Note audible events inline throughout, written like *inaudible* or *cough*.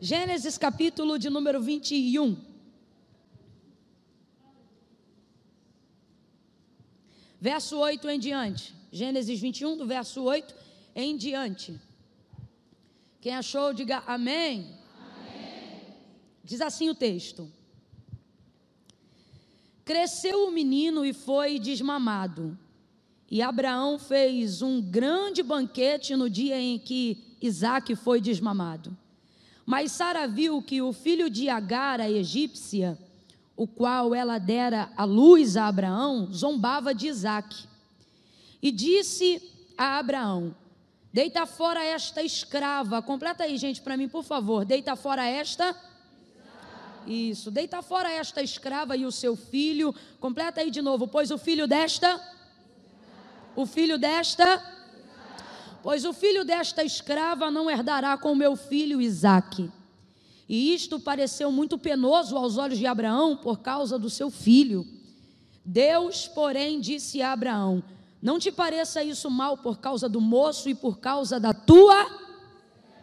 Gênesis capítulo de número 21. Verso 8 em diante. Gênesis 21, do verso 8 em diante. Quem achou, diga amém. amém. Diz assim o texto: Cresceu o menino e foi desmamado. E Abraão fez um grande banquete no dia em que Isaac foi desmamado. Mas Sara viu que o filho de Agar, a egípcia, o qual ela dera a luz a Abraão, zombava de Isaac. E disse a Abraão: Deita fora esta escrava. Completa aí, gente, para mim, por favor. Deita fora esta. Isso. Deita fora esta escrava e o seu filho. Completa aí de novo. Pois o filho desta. O filho desta Pois o filho desta escrava não herdará com meu filho Isaque. E isto pareceu muito penoso aos olhos de Abraão por causa do seu filho. Deus, porém, disse a Abraão: Não te pareça isso mal por causa do moço e por causa da tua.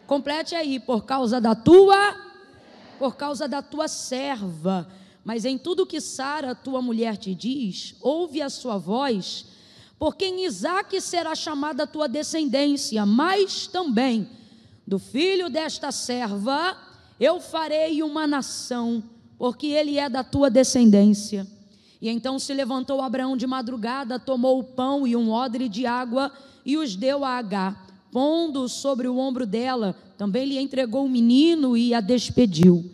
Complete aí, por causa da tua. Por causa da tua serva. Mas em tudo que Sara, tua mulher, te diz, ouve a sua voz porque em Isaac será chamada a tua descendência, mas também do filho desta serva eu farei uma nação, porque ele é da tua descendência. E então se levantou Abraão de madrugada, tomou o pão e um odre de água e os deu a Agar, pondo sobre o ombro dela. Também lhe entregou o menino e a despediu.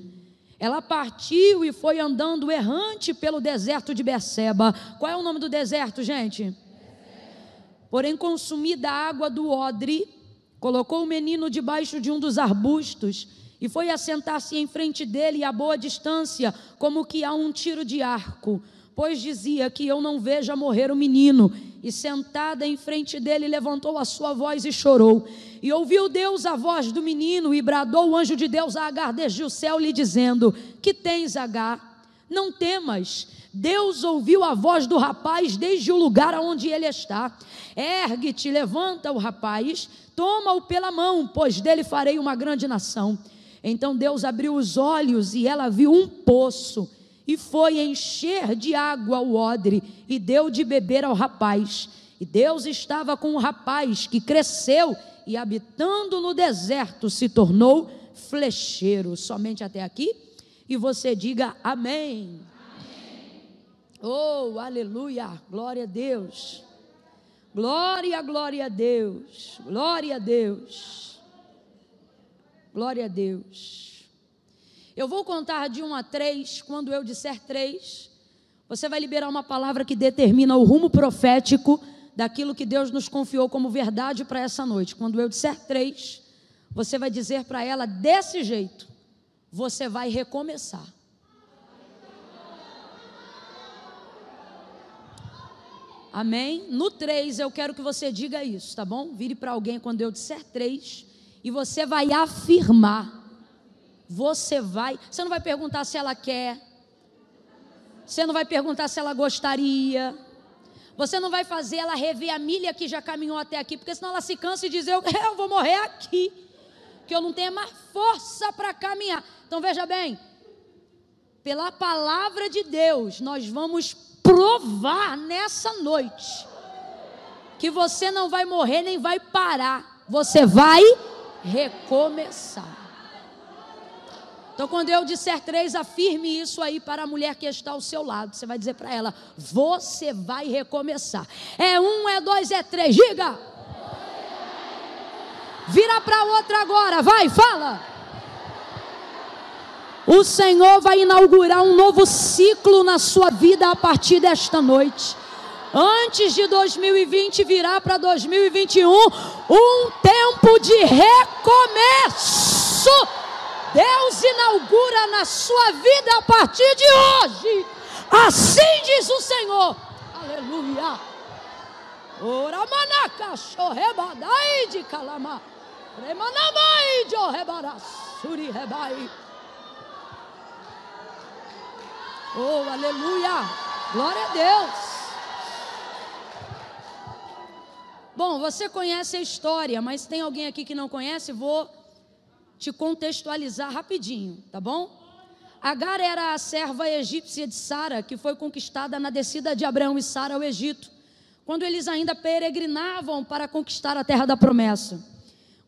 Ela partiu e foi andando errante pelo deserto de Berseba. Qual é o nome do deserto, gente? Porém, consumida a água do odre, colocou o menino debaixo de um dos arbustos e foi assentar-se em frente dele a boa distância, como que a um tiro de arco, pois dizia que eu não veja morrer o menino. E sentada em frente dele, levantou a sua voz e chorou. E ouviu Deus a voz do menino, e bradou o anjo de Deus a Agar desde o céu, lhe dizendo: Que tens, Agar? Não temas. Deus ouviu a voz do rapaz desde o lugar onde ele está. Ergue-te, levanta o rapaz, toma-o pela mão, pois dele farei uma grande nação. Então Deus abriu os olhos e ela viu um poço e foi encher de água o odre e deu de beber ao rapaz. E Deus estava com o rapaz que cresceu e habitando no deserto se tornou flecheiro. Somente até aqui. E você diga amém. Oh, aleluia, glória a Deus. Glória, glória a Deus. Glória a Deus. Glória a Deus. Eu vou contar de um a três. Quando eu disser três, você vai liberar uma palavra que determina o rumo profético daquilo que Deus nos confiou como verdade para essa noite. Quando eu disser três, você vai dizer para ela desse jeito: você vai recomeçar. Amém? No 3 eu quero que você diga isso, tá bom? Vire para alguém quando eu disser 3 e você vai afirmar. Você vai, você não vai perguntar se ela quer. Você não vai perguntar se ela gostaria. Você não vai fazer ela rever a milha que já caminhou até aqui, porque senão ela se cansa e diz: Eu, *laughs* eu vou morrer aqui, que eu não tenho mais força para caminhar. Então veja bem, pela palavra de Deus, nós vamos provar nessa noite que você não vai morrer nem vai parar, você vai recomeçar. Então, quando eu disser três, afirme isso aí para a mulher que está ao seu lado. Você vai dizer para ela: você vai recomeçar. É um, é dois, é três. Diga. Vira para outra agora. Vai, fala. O Senhor vai inaugurar um novo ciclo na sua vida a partir desta noite. Antes de 2020 virar para 2021, um tempo de recomeço. Deus inaugura na sua vida a partir de hoje. Assim diz o Senhor. Aleluia. Ora manaca chorrebadai de calama. Remanamai de orrebarassuri rebai. Oh, aleluia! Glória a Deus! Bom, você conhece a história, mas tem alguém aqui que não conhece? Vou te contextualizar rapidinho, tá bom? Agar era a serva egípcia de Sara, que foi conquistada na descida de Abraão e Sara ao Egito, quando eles ainda peregrinavam para conquistar a terra da promessa.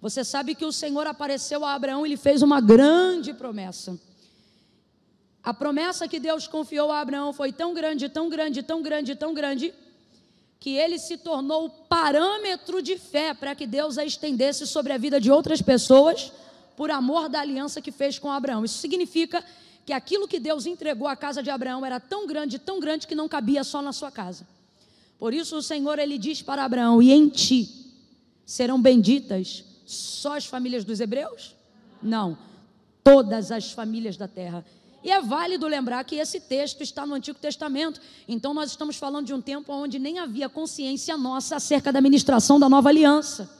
Você sabe que o Senhor apareceu a Abraão e lhe fez uma grande promessa. A promessa que Deus confiou a Abraão foi tão grande, tão grande, tão grande, tão grande, que ele se tornou o parâmetro de fé para que Deus a estendesse sobre a vida de outras pessoas, por amor da aliança que fez com Abraão. Isso significa que aquilo que Deus entregou à casa de Abraão era tão grande, tão grande que não cabia só na sua casa. Por isso o Senhor ele diz para Abraão: "E em ti serão benditas só as famílias dos hebreus? Não, todas as famílias da terra." E é válido lembrar que esse texto está no Antigo Testamento. Então nós estamos falando de um tempo onde nem havia consciência nossa acerca da ministração da nova aliança.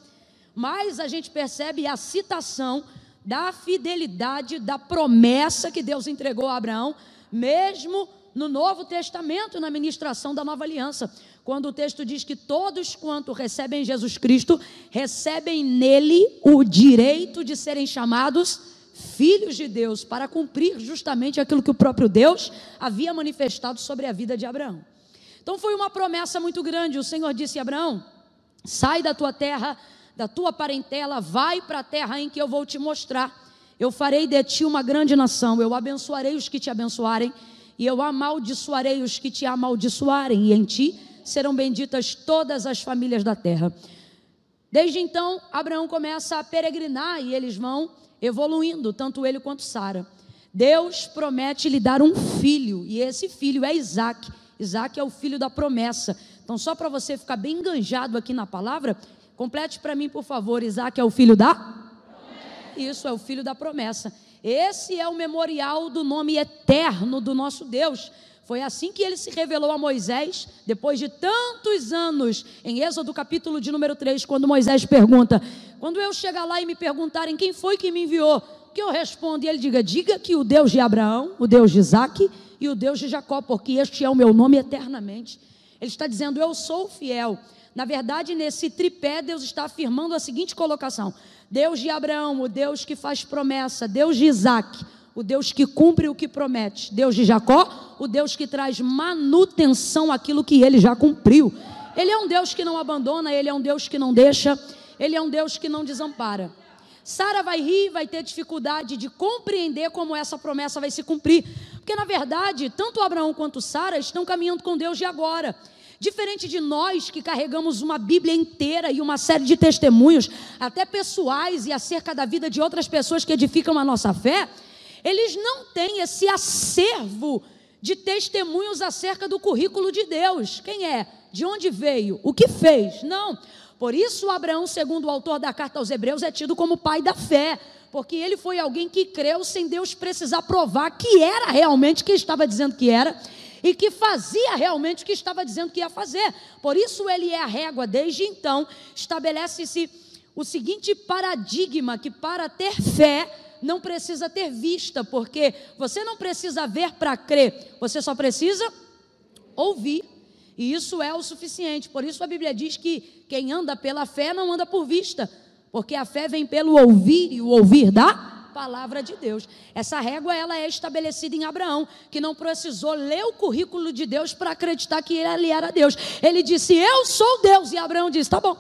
Mas a gente percebe a citação da fidelidade, da promessa que Deus entregou a Abraão, mesmo no Novo Testamento, na ministração da nova aliança, quando o texto diz que todos quanto recebem Jesus Cristo, recebem nele o direito de serem chamados filhos de Deus, para cumprir justamente aquilo que o próprio Deus havia manifestado sobre a vida de Abraão. Então foi uma promessa muito grande. O Senhor disse a Abraão: sai da tua terra, da tua parentela, vai para a terra em que eu vou te mostrar. Eu farei de ti uma grande nação, eu abençoarei os que te abençoarem, e eu amaldiçoarei os que te amaldiçoarem, e em ti serão benditas todas as famílias da terra. Desde então, Abraão começa a peregrinar e eles vão evoluindo, tanto ele quanto Sara. Deus promete lhe dar um filho, e esse filho é Isaac. Isaac é o filho da promessa. Então, só para você ficar bem enganjado aqui na palavra, Complete para mim, por favor. Isaac é o filho da? Isso, é o filho da promessa. Esse é o memorial do nome eterno do nosso Deus. Foi assim que ele se revelou a Moisés, depois de tantos anos, em Êxodo capítulo de número 3, quando Moisés pergunta: Quando eu chegar lá e me perguntarem quem foi que me enviou, que eu respondo? E ele diga: Diga que o Deus de Abraão, o Deus de Isaac e o Deus de Jacó, porque este é o meu nome eternamente. Ele está dizendo: Eu sou fiel. Na verdade, nesse tripé, Deus está afirmando a seguinte colocação: Deus de Abraão, o Deus que faz promessa, Deus de Isaac, o Deus que cumpre o que promete, Deus de Jacó, o Deus que traz manutenção àquilo que ele já cumpriu. Ele é um Deus que não abandona, ele é um Deus que não deixa, ele é um Deus que não desampara. Sara vai rir, vai ter dificuldade de compreender como essa promessa vai se cumprir, porque na verdade, tanto Abraão quanto Sara estão caminhando com Deus de agora. Diferente de nós que carregamos uma Bíblia inteira e uma série de testemunhos, até pessoais e acerca da vida de outras pessoas que edificam a nossa fé, eles não têm esse acervo de testemunhos acerca do currículo de Deus. Quem é? De onde veio? O que fez? Não. Por isso, Abraão, segundo o autor da carta aos Hebreus, é tido como pai da fé, porque ele foi alguém que creu sem Deus precisar provar que era realmente quem estava dizendo que era e que fazia realmente o que estava dizendo que ia fazer. Por isso ele é a régua. Desde então, estabelece-se o seguinte paradigma: que para ter fé não precisa ter vista, porque você não precisa ver para crer, você só precisa ouvir. E isso é o suficiente. Por isso a Bíblia diz que quem anda pela fé não anda por vista, porque a fé vem pelo ouvir e o ouvir da palavra de Deus. Essa régua ela é estabelecida em Abraão, que não precisou ler o currículo de Deus para acreditar que ele era Deus. Ele disse: "Eu sou Deus", e Abraão disse: "Tá bom".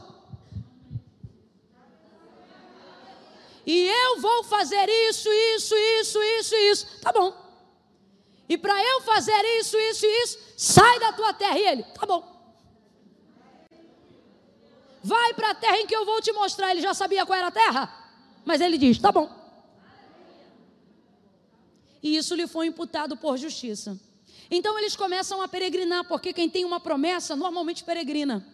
E eu vou fazer isso, isso, isso, isso, isso. Tá bom. E para eu fazer isso, isso, isso, sai da tua terra. E ele, tá bom. Vai para a terra em que eu vou te mostrar. Ele já sabia qual era a terra, mas ele diz: tá bom e isso lhe foi imputado por justiça. Então eles começam a peregrinar, porque quem tem uma promessa normalmente peregrina.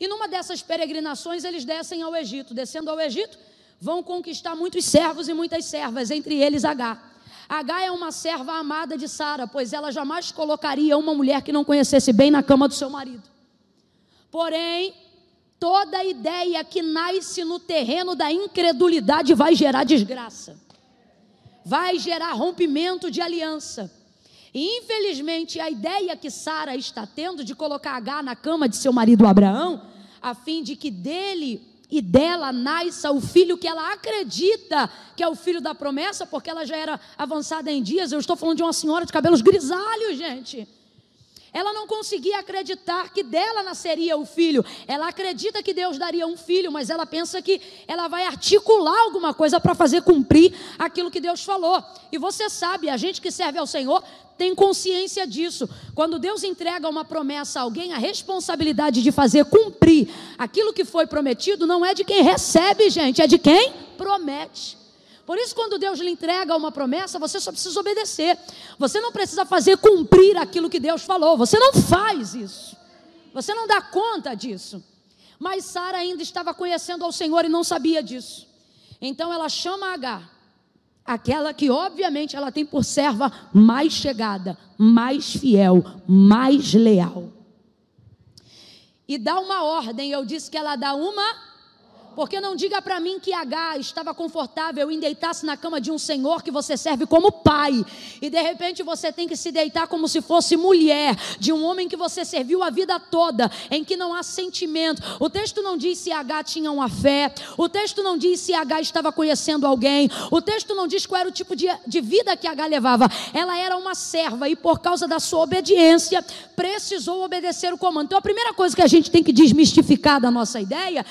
E numa dessas peregrinações eles descem ao Egito. Descendo ao Egito, vão conquistar muitos servos e muitas servas, entre eles H. H é uma serva amada de Sara, pois ela jamais colocaria uma mulher que não conhecesse bem na cama do seu marido. Porém, toda ideia que nasce no terreno da incredulidade vai gerar desgraça vai gerar rompimento de aliança. E infelizmente a ideia que Sara está tendo de colocar H na cama de seu marido Abraão, a fim de que dele e dela nasça o filho que ela acredita que é o filho da promessa, porque ela já era avançada em dias. Eu estou falando de uma senhora de cabelos grisalhos, gente. Ela não conseguia acreditar que dela nasceria o filho. Ela acredita que Deus daria um filho, mas ela pensa que ela vai articular alguma coisa para fazer cumprir aquilo que Deus falou. E você sabe, a gente que serve ao Senhor tem consciência disso. Quando Deus entrega uma promessa a alguém, a responsabilidade de fazer cumprir aquilo que foi prometido não é de quem recebe, gente, é de quem promete. Por isso, quando Deus lhe entrega uma promessa, você só precisa obedecer. Você não precisa fazer cumprir aquilo que Deus falou. Você não faz isso. Você não dá conta disso. Mas Sara ainda estava conhecendo ao Senhor e não sabia disso. Então ela chama Agar, aquela que obviamente ela tem por serva mais chegada, mais fiel, mais leal. E dá uma ordem, eu disse que ela dá uma porque não diga para mim que H estava confortável em deitar-se na cama de um senhor que você serve como pai, e de repente você tem que se deitar como se fosse mulher de um homem que você serviu a vida toda, em que não há sentimento. O texto não diz se H tinha uma fé, o texto não diz se H estava conhecendo alguém, o texto não diz qual era o tipo de, de vida que H levava. Ela era uma serva e por causa da sua obediência precisou obedecer o comando. Então a primeira coisa que a gente tem que desmistificar da nossa ideia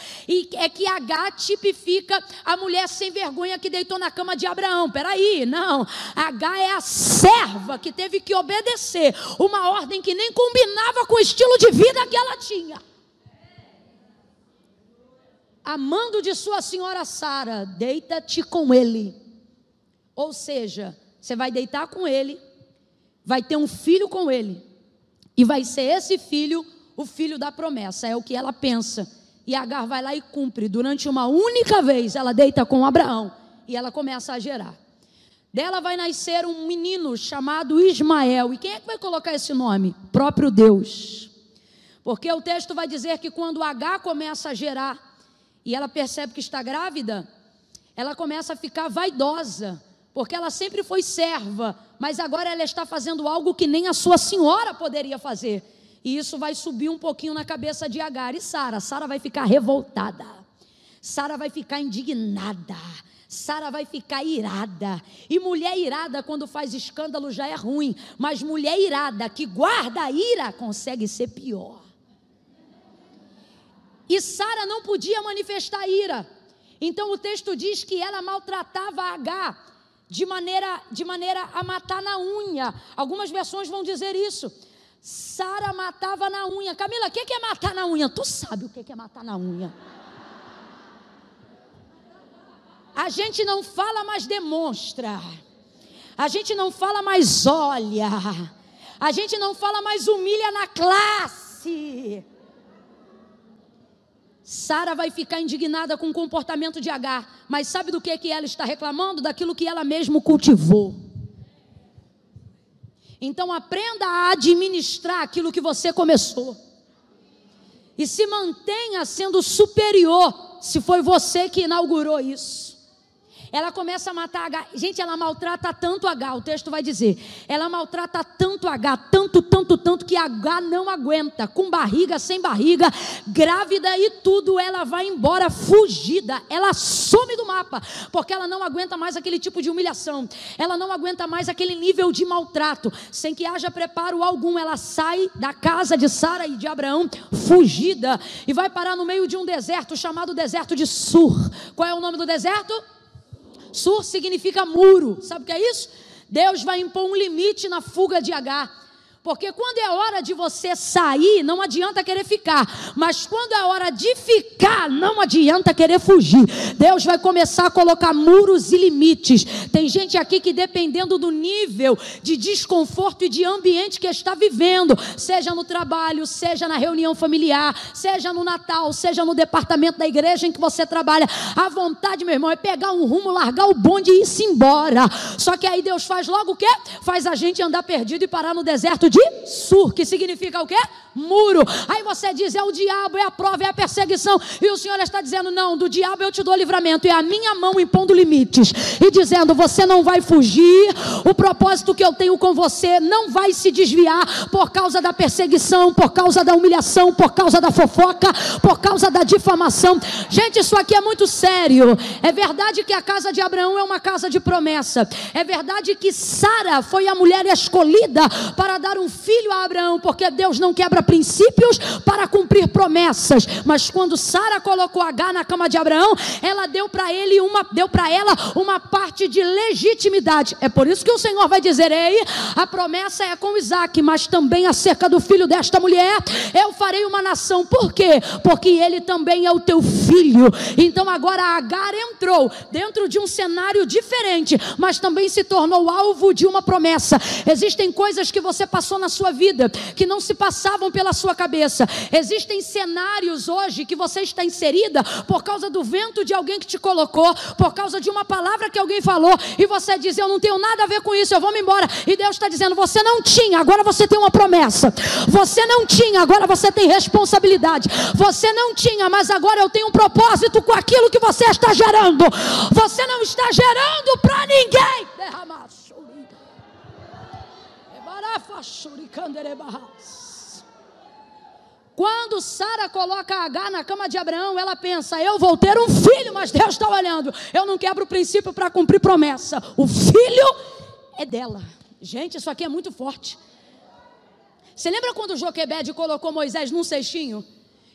é que a H tipifica a mulher sem vergonha que deitou na cama de Abraão. Peraí, não. H é a serva que teve que obedecer uma ordem que nem combinava com o estilo de vida que ela tinha. Amando de sua senhora Sara, deita-te com ele. Ou seja, você vai deitar com ele, vai ter um filho com ele, e vai ser esse filho o filho da promessa, é o que ela pensa. E Agar vai lá e cumpre. Durante uma única vez, ela deita com Abraão e ela começa a gerar. Dela vai nascer um menino chamado Ismael. E quem é que vai colocar esse nome? Próprio Deus. Porque o texto vai dizer que quando Agar começa a gerar e ela percebe que está grávida, ela começa a ficar vaidosa, porque ela sempre foi serva, mas agora ela está fazendo algo que nem a sua senhora poderia fazer. E isso vai subir um pouquinho na cabeça de Agar e Sara. Sara vai ficar revoltada. Sara vai ficar indignada. Sara vai ficar irada. E mulher irada, quando faz escândalo, já é ruim. Mas mulher irada que guarda a ira consegue ser pior. E Sara não podia manifestar ira. Então o texto diz que ela maltratava Agar de maneira, de maneira a matar na unha. Algumas versões vão dizer isso. Sara matava na unha. Camila, o que é matar na unha? Tu sabe o que é matar na unha. A gente não fala, mas demonstra. A gente não fala, mas olha. A gente não fala, mas humilha na classe. Sara vai ficar indignada com o comportamento de Agar, mas sabe do que, que ela está reclamando? Daquilo que ela mesma cultivou. Então aprenda a administrar aquilo que você começou. E se mantenha sendo superior, se foi você que inaugurou isso. Ela começa a matar H. Gente, ela maltrata tanto H, o texto vai dizer. Ela maltrata tanto H, tanto, tanto, tanto que H não aguenta. Com barriga, sem barriga, grávida e tudo, ela vai embora fugida. Ela some do mapa, porque ela não aguenta mais aquele tipo de humilhação. Ela não aguenta mais aquele nível de maltrato. Sem que haja preparo algum, ela sai da casa de Sara e de Abraão fugida e vai parar no meio de um deserto chamado deserto de Sur. Qual é o nome do deserto? Sur significa muro. Sabe o que é isso? Deus vai impor um limite na fuga de Agar. Porque quando é hora de você sair, não adianta querer ficar. Mas quando é hora de ficar, não adianta querer fugir. Deus vai começar a colocar muros e limites. Tem gente aqui que, dependendo do nível de desconforto e de ambiente que está vivendo, seja no trabalho, seja na reunião familiar, seja no Natal, seja no departamento da igreja em que você trabalha, a vontade, meu irmão, é pegar um rumo, largar o bonde e ir-se embora. Só que aí Deus faz logo o quê? Faz a gente andar perdido e parar no deserto de de Sur, que significa o quê? Muro. Aí você diz: é o diabo, é a prova, é a perseguição. E o Senhor está dizendo: não, do diabo eu te dou livramento. É a minha mão impondo limites e dizendo: você não vai fugir. O propósito que eu tenho com você não vai se desviar por causa da perseguição, por causa da humilhação, por causa da fofoca, por causa da difamação. Gente, isso aqui é muito sério. É verdade que a casa de Abraão é uma casa de promessa. É verdade que Sara foi a mulher escolhida para dar um filho a Abraão, porque Deus não quebra princípios para cumprir promessas. Mas quando Sara colocou H na cama de Abraão, ela deu para ele uma, deu para ela uma parte de legitimidade. É por isso que o Senhor vai dizer: "Ei, a promessa é com Isaac, mas também acerca do filho desta mulher, eu farei uma nação. Por quê? Porque ele também é o teu filho. Então agora Agar entrou dentro de um cenário diferente, mas também se tornou alvo de uma promessa. Existem coisas que você passou na sua vida que não se passavam pela sua cabeça. Existem cenários hoje que você está inserida por causa do vento de alguém que te colocou, por causa de uma palavra que alguém falou, e você diz: Eu não tenho nada a ver com isso, eu vou me embora. E Deus está dizendo: Você não tinha, agora você tem uma promessa. Você não tinha, agora você tem responsabilidade. Você não tinha, mas agora eu tenho um propósito com aquilo que você está gerando. Você não está gerando para Quando Sara coloca H na cama de Abraão, ela pensa: eu vou ter um filho, mas Deus está olhando. Eu não quebro o princípio para cumprir promessa. O filho é dela. Gente, isso aqui é muito forte. Você lembra quando Joquebede colocou Moisés num cestinho?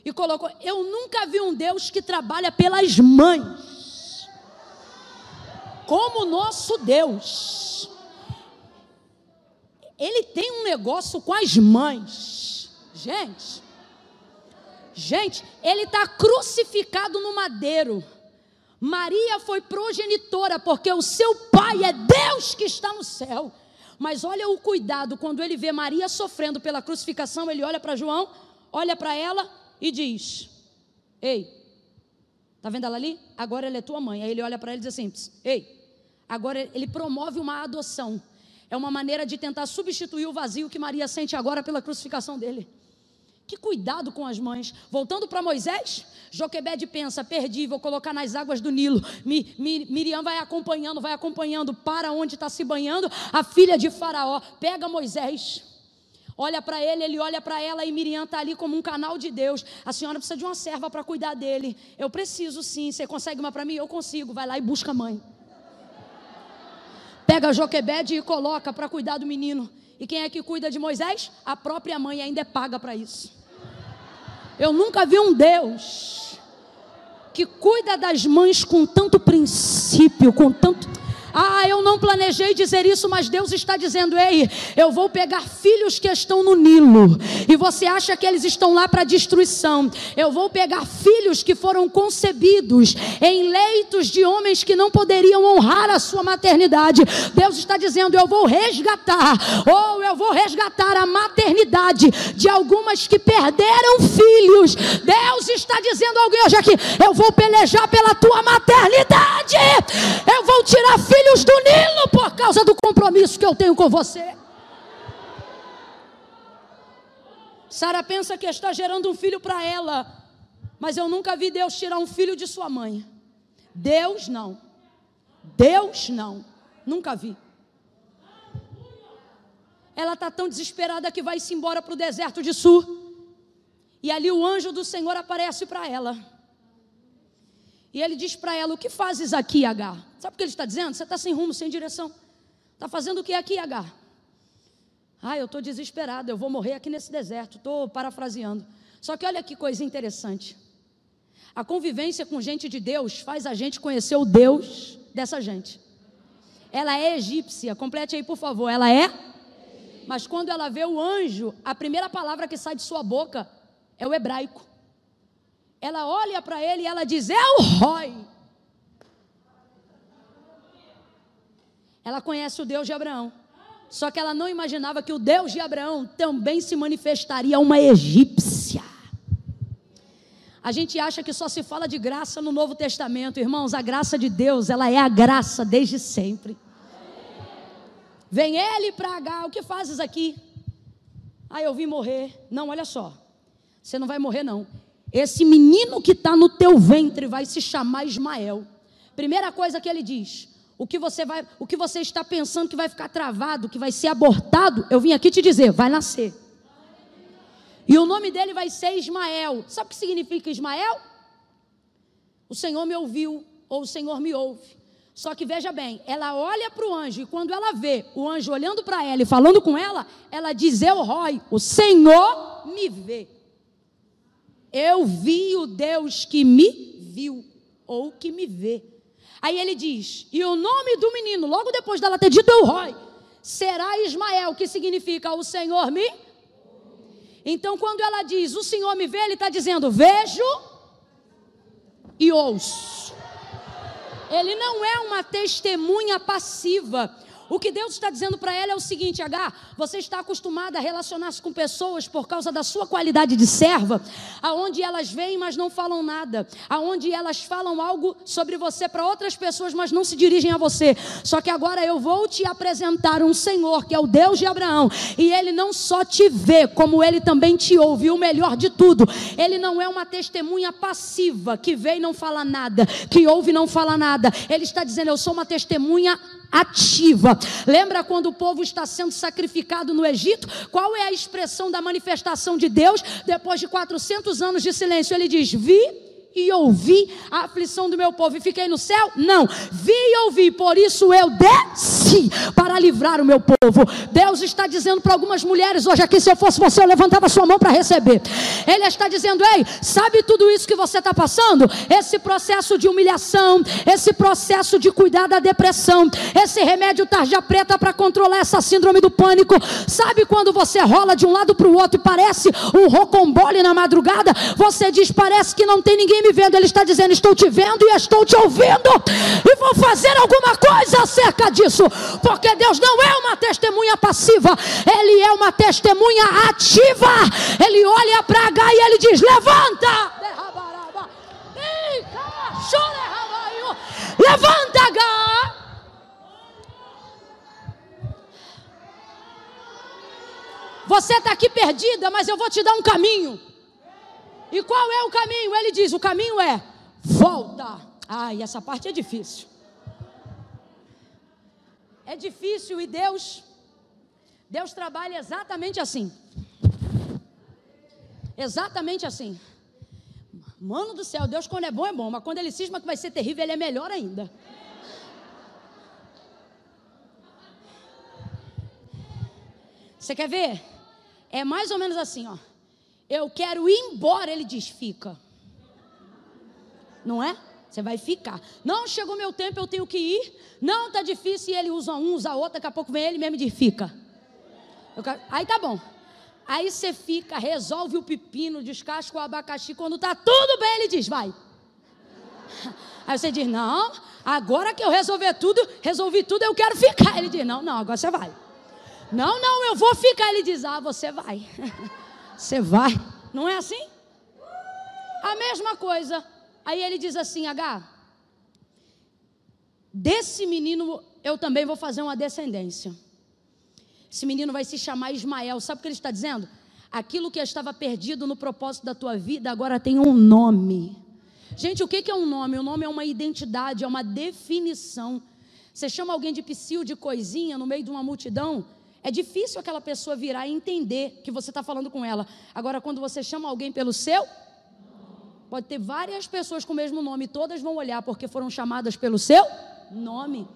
E colocou. Eu nunca vi um Deus que trabalha pelas mães. Como o nosso Deus. Ele tem um negócio com as mães. Gente. Gente, ele está crucificado no madeiro. Maria foi progenitora, porque o seu pai é Deus que está no céu. Mas olha o cuidado, quando ele vê Maria sofrendo pela crucificação, ele olha para João, olha para ela e diz: Ei, tá vendo ela ali? Agora ela é tua mãe. Aí ele olha para ela e diz assim: Ei, agora ele promove uma adoção. É uma maneira de tentar substituir o vazio que Maria sente agora pela crucificação dele. Que cuidado com as mães. Voltando para Moisés, Joquebede pensa: perdi, vou colocar nas águas do Nilo. Mi, Mi, Miriam vai acompanhando, vai acompanhando para onde está se banhando. A filha de Faraó pega Moisés. Olha para ele, ele olha para ela e Miriam está ali como um canal de Deus. A senhora precisa de uma serva para cuidar dele. Eu preciso sim. Você consegue uma para mim? Eu consigo. Vai lá e busca a mãe. Pega Joquebede e coloca para cuidar do menino. E quem é que cuida de Moisés? A própria mãe ainda é paga para isso. Eu nunca vi um Deus que cuida das mães com tanto princípio, com tanto ah, eu não planejei dizer isso, mas Deus está dizendo: ei, eu vou pegar filhos que estão no Nilo, e você acha que eles estão lá para destruição. Eu vou pegar filhos que foram concebidos em leitos de homens que não poderiam honrar a sua maternidade. Deus está dizendo: eu vou resgatar, ou eu vou resgatar a maternidade de algumas que perderam filhos. Deus está dizendo a alguém hoje aqui: eu vou pelejar pela tua maternidade, eu vou tirar filhos filhos do Nilo por causa do compromisso que eu tenho com você. Sara pensa que está gerando um filho para ela, mas eu nunca vi Deus tirar um filho de sua mãe. Deus não. Deus não. Nunca vi. Ela está tão desesperada que vai se embora para o deserto de Sur. E ali o anjo do Senhor aparece para ela. E ele diz para ela: O que fazes aqui, Agar? Sabe o que ele está dizendo? Você está sem rumo, sem direção. Está fazendo o que aqui, Agar? Ah, eu estou desesperado, eu vou morrer aqui nesse deserto. Estou parafraseando. Só que olha que coisa interessante. A convivência com gente de Deus faz a gente conhecer o Deus dessa gente. Ela é egípcia, complete aí por favor. Ela é? Mas quando ela vê o anjo, a primeira palavra que sai de sua boca é o hebraico. Ela olha para ele e ela diz: É o Roy. Ela conhece o Deus de Abraão. Só que ela não imaginava que o Deus de Abraão também se manifestaria uma egípcia. A gente acha que só se fala de graça no Novo Testamento, irmãos. A graça de Deus, ela é a graça desde sempre. Vem ele para H, o que fazes aqui? Ah, eu vim morrer. Não, olha só. Você não vai morrer, não. Esse menino que está no teu ventre vai se chamar Ismael. Primeira coisa que ele diz: o que você vai, o que você está pensando que vai ficar travado, que vai ser abortado, eu vim aqui te dizer, vai nascer. E o nome dele vai ser Ismael. Sabe o que significa Ismael? O Senhor me ouviu, ou o Senhor me ouve. Só que veja bem, ela olha para o anjo e quando ela vê o anjo olhando para ela e falando com ela, ela diz: Eu, Roy, o Senhor me vê. Eu vi o Deus que me viu, ou que me vê. Aí ele diz: E o nome do menino, logo depois dela ter dito Eu, Roy, será Ismael, que significa o Senhor me. Então, quando ela diz o Senhor me vê, ele está dizendo: Vejo e ouço. Ele não é uma testemunha passiva. O que Deus está dizendo para ela é o seguinte: H, você está acostumada a relacionar-se com pessoas por causa da sua qualidade de serva, aonde elas vêm, mas não falam nada, aonde elas falam algo sobre você para outras pessoas, mas não se dirigem a você. Só que agora eu vou te apresentar um Senhor que é o Deus de Abraão, e ele não só te vê, como ele também te ouve. E o melhor de tudo, ele não é uma testemunha passiva que vê e não fala nada, que ouve e não fala nada. Ele está dizendo: Eu sou uma testemunha ativa. Lembra quando o povo está sendo sacrificado no Egito? Qual é a expressão da manifestação de Deus depois de 400 anos de silêncio? Ele diz: Vi e ouvi a aflição do meu povo e fiquei no céu? Não, vi e ouvi, por isso eu desci para livrar o meu povo. Deus está dizendo para algumas mulheres hoje aqui: se eu fosse você, eu levantava sua mão para receber. Ele está dizendo: ei, sabe tudo isso que você está passando? Esse processo de humilhação, esse processo de cuidar da depressão, esse remédio tarja preta para controlar essa síndrome do pânico. Sabe quando você rola de um lado para o outro e parece um rocambole na madrugada? Você diz: parece que não tem ninguém me vendo, Ele está dizendo: Estou te vendo e estou te ouvindo, e vou fazer alguma coisa acerca disso, porque Deus não é uma testemunha passiva, Ele é uma testemunha ativa. Ele olha para H e ele diz: Levanta, levanta, H. Você está aqui perdida, mas eu vou te dar um caminho. E qual é o caminho? Ele diz: o caminho é volta. Ai, essa parte é difícil. É difícil e Deus, Deus trabalha exatamente assim. Exatamente assim. Mano do céu, Deus quando é bom é bom, mas quando ele cisma que vai ser terrível, ele é melhor ainda. Você quer ver? É mais ou menos assim, ó eu quero ir embora, ele diz: fica. Não é? Você vai ficar. Não, chegou meu tempo, eu tenho que ir. Não, tá difícil. E ele usa um, usa outro. Daqui a pouco vem ele mesmo e diz: fica. Quero... Aí tá bom. Aí você fica, resolve o pepino, descasca o abacaxi. Quando tá tudo bem, ele diz: vai. *laughs* Aí você diz: não, agora que eu resolver tudo, resolvi tudo, eu quero ficar. Ele diz: não, não, agora você vai. Não, não, eu vou ficar. Ele diz: ah, você vai. *laughs* Você vai. Não é assim? A mesma coisa. Aí ele diz assim: H, desse menino eu também vou fazer uma descendência. Esse menino vai se chamar Ismael. Sabe o que ele está dizendo? Aquilo que estava perdido no propósito da tua vida agora tem um nome. Gente, o que é um nome? O nome é uma identidade, é uma definição. Você chama alguém de psil, de coisinha, no meio de uma multidão, é difícil aquela pessoa virar e entender que você está falando com ela. Agora, quando você chama alguém pelo seu, pode ter várias pessoas com o mesmo nome, todas vão olhar porque foram chamadas pelo seu nome.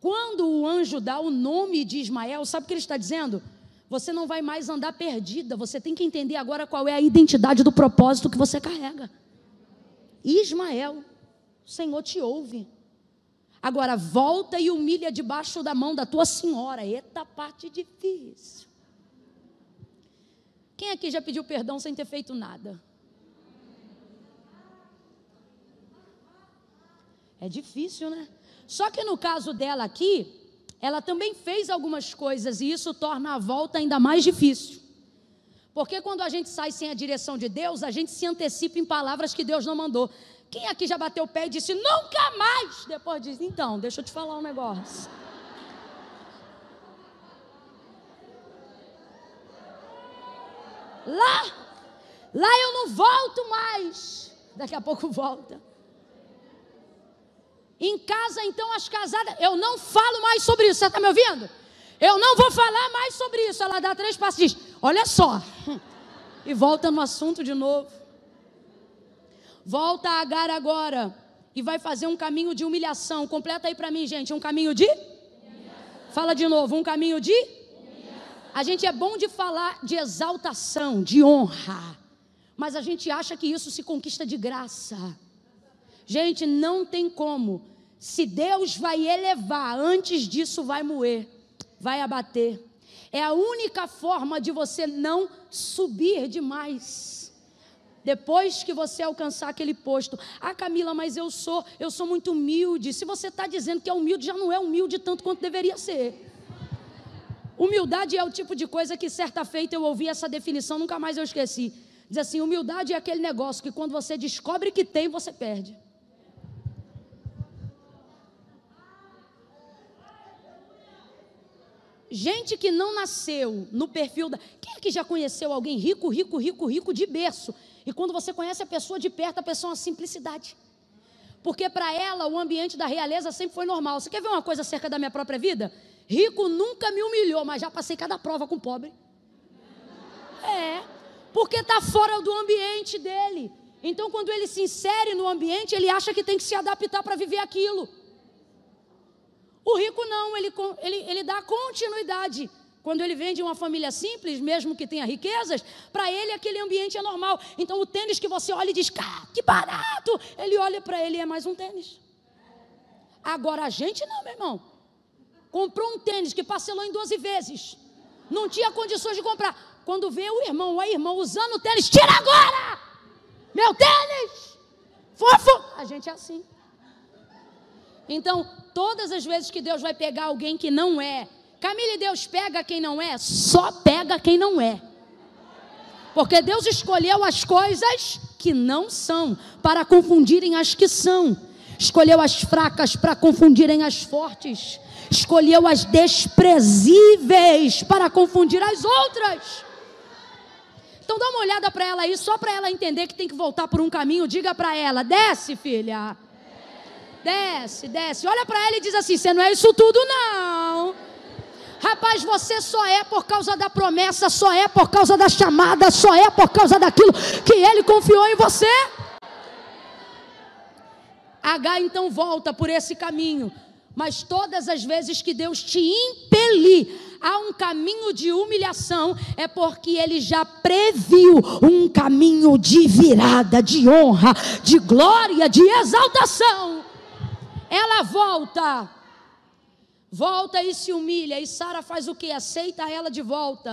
Quando o anjo dá o nome de Ismael, sabe o que ele está dizendo? Você não vai mais andar perdida, você tem que entender agora qual é a identidade do propósito que você carrega. Ismael, o Senhor te ouve. Agora volta e humilha debaixo da mão da tua senhora. Eita, parte difícil. Quem aqui já pediu perdão sem ter feito nada? É difícil, né? Só que no caso dela aqui, ela também fez algumas coisas e isso torna a volta ainda mais difícil. Porque quando a gente sai sem a direção de Deus, a gente se antecipa em palavras que Deus não mandou. Quem aqui já bateu o pé e disse nunca mais? Depois diz, então, deixa eu te falar um negócio. Lá, lá eu não volto mais. Daqui a pouco volta. Em casa, então, as casadas, eu não falo mais sobre isso. Você está me ouvindo? Eu não vou falar mais sobre isso. Ela dá três passos Olha só. *laughs* E volta no assunto de novo. Volta a Agar agora e vai fazer um caminho de humilhação. Completa aí para mim, gente. Um caminho de? Fala de novo. Um caminho de? A gente é bom de falar de exaltação, de honra. Mas a gente acha que isso se conquista de graça. Gente, não tem como. Se Deus vai elevar, antes disso vai moer, vai abater. É a única forma de você não subir demais. Depois que você alcançar aquele posto, ah Camila, mas eu sou, eu sou muito humilde. Se você está dizendo que é humilde, já não é humilde tanto quanto deveria ser. Humildade é o tipo de coisa que certa feita eu ouvi essa definição, nunca mais eu esqueci. Diz assim: humildade é aquele negócio que quando você descobre que tem, você perde. Gente que não nasceu no perfil da. Quem é que já conheceu alguém rico, rico, rico, rico de berço? E quando você conhece a pessoa de perto, a pessoa é uma simplicidade. Porque para ela o ambiente da realeza sempre foi normal. Você quer ver uma coisa acerca da minha própria vida? Rico nunca me humilhou, mas já passei cada prova com pobre. É, porque está fora do ambiente dele. Então, quando ele se insere no ambiente, ele acha que tem que se adaptar para viver aquilo. O rico não, ele, ele, ele dá continuidade. Quando ele vem de uma família simples, mesmo que tenha riquezas, para ele aquele ambiente é normal. Então o tênis que você olha e diz, cara, que barato, ele olha para ele e é mais um tênis. Agora a gente não, meu irmão. Comprou um tênis que parcelou em 12 vezes. Não tinha condições de comprar. Quando vê o irmão ou a irmã usando o tênis, tira agora! Meu tênis! Fofo! A gente é assim. Então, todas as vezes que Deus vai pegar alguém que não é, Camille, Deus pega quem não é? Só pega quem não é. Porque Deus escolheu as coisas que não são para confundirem as que são. Escolheu as fracas para confundirem as fortes. Escolheu as desprezíveis para confundir as outras. Então dá uma olhada para ela aí, só para ela entender que tem que voltar por um caminho. Diga para ela: desce, filha. Desce, desce. Olha para ela e diz assim: você não é isso tudo, não. Rapaz, você só é por causa da promessa, só é por causa da chamada, só é por causa daquilo que ele confiou em você. H então volta por esse caminho, mas todas as vezes que Deus te impelir a um caminho de humilhação, é porque Ele já previu um caminho de virada, de honra, de glória, de exaltação. Ela volta, volta e se humilha, e Sara faz o que? Aceita ela de volta.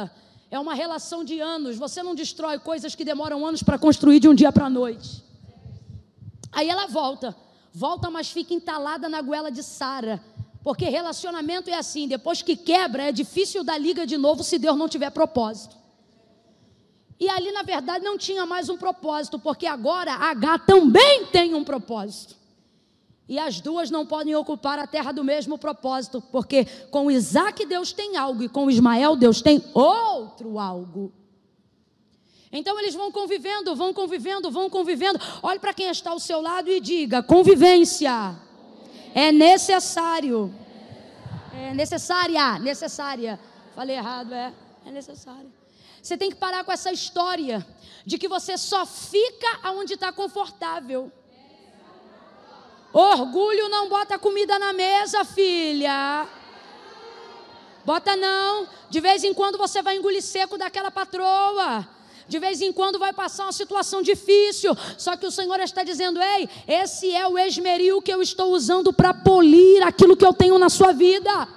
É uma relação de anos. Você não destrói coisas que demoram anos para construir de um dia para a noite. Aí ela volta volta, mas fica entalada na goela de Sara. Porque relacionamento é assim, depois que quebra, é difícil dar liga de novo se Deus não tiver propósito. E ali, na verdade, não tinha mais um propósito, porque agora H também tem um propósito. E as duas não podem ocupar a terra do mesmo propósito, porque com Isaac Deus tem algo e com Ismael Deus tem outro algo. Então eles vão convivendo, vão convivendo, vão convivendo. Olhe para quem está ao seu lado e diga: convivência é necessário. É necessária, necessária. Falei errado, é. É necessária. Você tem que parar com essa história de que você só fica aonde está confortável. Orgulho não bota comida na mesa, filha. Bota não. De vez em quando você vai engolir seco daquela patroa. De vez em quando vai passar uma situação difícil, só que o Senhor está dizendo: ei, esse é o esmeril que eu estou usando para polir aquilo que eu tenho na sua vida.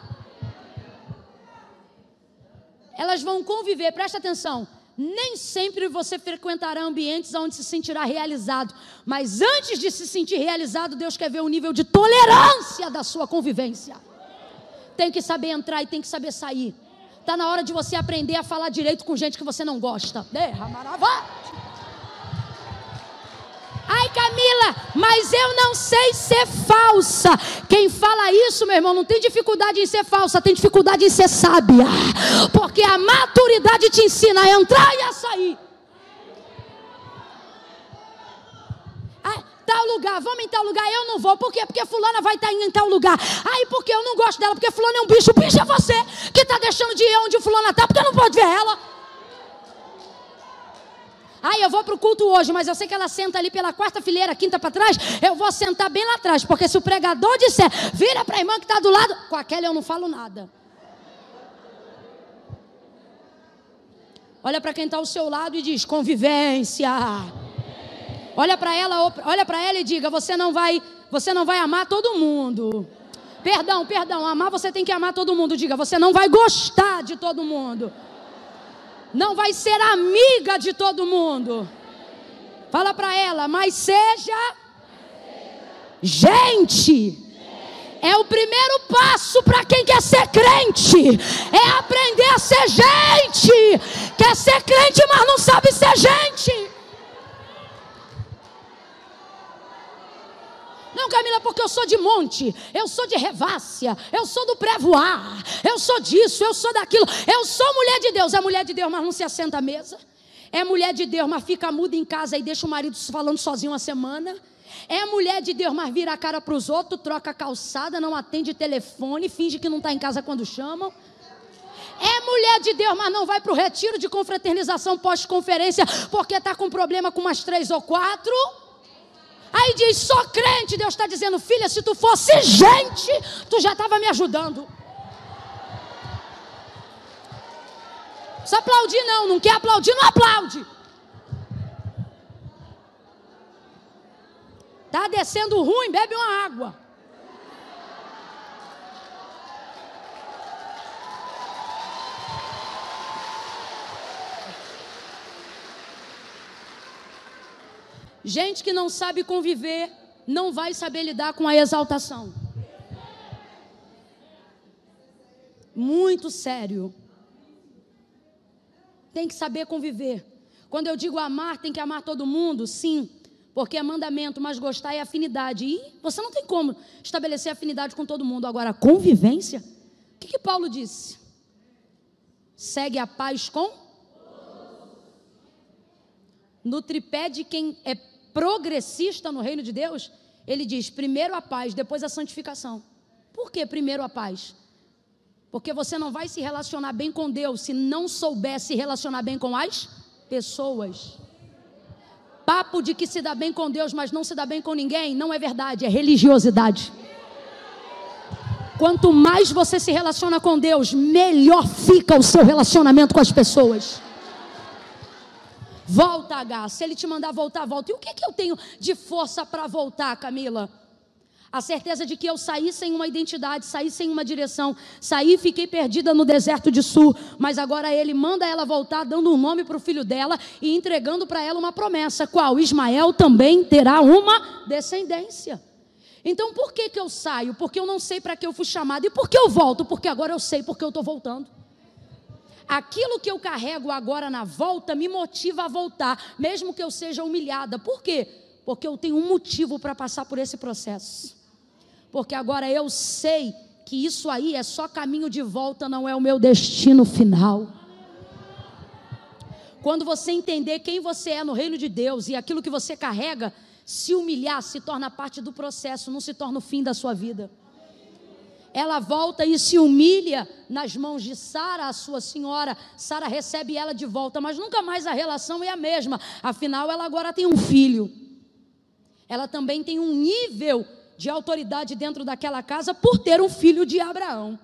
Elas vão conviver, presta atenção. Nem sempre você frequentará ambientes onde se sentirá realizado, mas antes de se sentir realizado, Deus quer ver o nível de tolerância da sua convivência. Tem que saber entrar e tem que saber sair. Está na hora de você aprender a falar direito com gente que você não gosta. Ai, Camila, mas eu não sei ser falsa. Quem fala isso, meu irmão, não tem dificuldade em ser falsa, tem dificuldade em ser sábia. Porque a maturidade te ensina a entrar e a sair. Tal lugar, vamos em tal lugar, eu não vou. Por quê? Porque fulana vai tá estar em tal lugar. Aí porque eu não gosto dela, porque fulana é um bicho. O bicho é você que está deixando de ir onde fulana está, porque não pode ver ela. Ai, eu vou para o culto hoje, mas eu sei que ela senta ali pela quarta fileira, quinta para trás. Eu vou sentar bem lá atrás, porque se o pregador disser, vira para a irmã que está do lado, com aquela eu não falo nada. Olha para quem está ao seu lado e diz: convivência. Olha para ela, olha para ela e diga: você não vai, você não vai amar todo mundo. Perdão, perdão, amar você tem que amar todo mundo. Diga, você não vai gostar de todo mundo não vai ser amiga de todo mundo. Fala para ela, mas seja gente. É o primeiro passo para quem quer ser crente. É aprender a ser gente. Quer ser crente, mas não sabe ser gente. Não, Camila, porque eu sou de monte, eu sou de revácia, eu sou do pré-voar, eu sou disso, eu sou daquilo. Eu sou mulher de Deus. É mulher de Deus, mas não se assenta à mesa. É mulher de Deus, mas fica muda em casa e deixa o marido falando sozinho uma semana. É mulher de Deus, mas vira a cara para os outros, troca calçada, não atende telefone, finge que não está em casa quando chamam. É mulher de Deus, mas não vai para o retiro de confraternização pós-conferência porque está com problema com umas três ou quatro. Aí diz: sou crente. Deus está dizendo: filha, se tu fosse gente, tu já estava me ajudando. Só aplaudir não, não quer aplaudir, não aplaude. Tá descendo ruim, bebe uma água. Gente que não sabe conviver, não vai saber lidar com a exaltação. Muito sério. Tem que saber conviver. Quando eu digo amar, tem que amar todo mundo, sim, porque é mandamento, mas gostar é afinidade. E você não tem como estabelecer afinidade com todo mundo. Agora, convivência? O que, que Paulo disse? Segue a paz com? No tripé de quem é progressista no reino de Deus, ele diz: primeiro a paz, depois a santificação. Por que primeiro a paz? Porque você não vai se relacionar bem com Deus se não souber se relacionar bem com as pessoas. Papo de que se dá bem com Deus, mas não se dá bem com ninguém, não é verdade, é religiosidade. Quanto mais você se relaciona com Deus, melhor fica o seu relacionamento com as pessoas. Volta, H. Se ele te mandar voltar, volta. E o que, que eu tenho de força para voltar, Camila? A certeza de que eu saí sem uma identidade, saí sem uma direção, saí e fiquei perdida no deserto de Sul, mas agora ele manda ela voltar, dando um nome para o filho dela e entregando para ela uma promessa: qual? Ismael também terá uma descendência. Então por que, que eu saio? Porque eu não sei para que eu fui chamado. E por que eu volto? Porque agora eu sei porque eu estou voltando aquilo que eu carrego agora na volta me motiva a voltar, mesmo que eu seja humilhada. Por quê? Porque eu tenho um motivo para passar por esse processo. Porque agora eu sei que isso aí é só caminho de volta, não é o meu destino final. Quando você entender quem você é no reino de Deus e aquilo que você carrega, se humilhar se torna parte do processo, não se torna o fim da sua vida ela volta e se humilha nas mãos de Sara, a sua senhora. Sara recebe ela de volta, mas nunca mais a relação é a mesma. Afinal, ela agora tem um filho. Ela também tem um nível de autoridade dentro daquela casa por ter um filho de Abraão.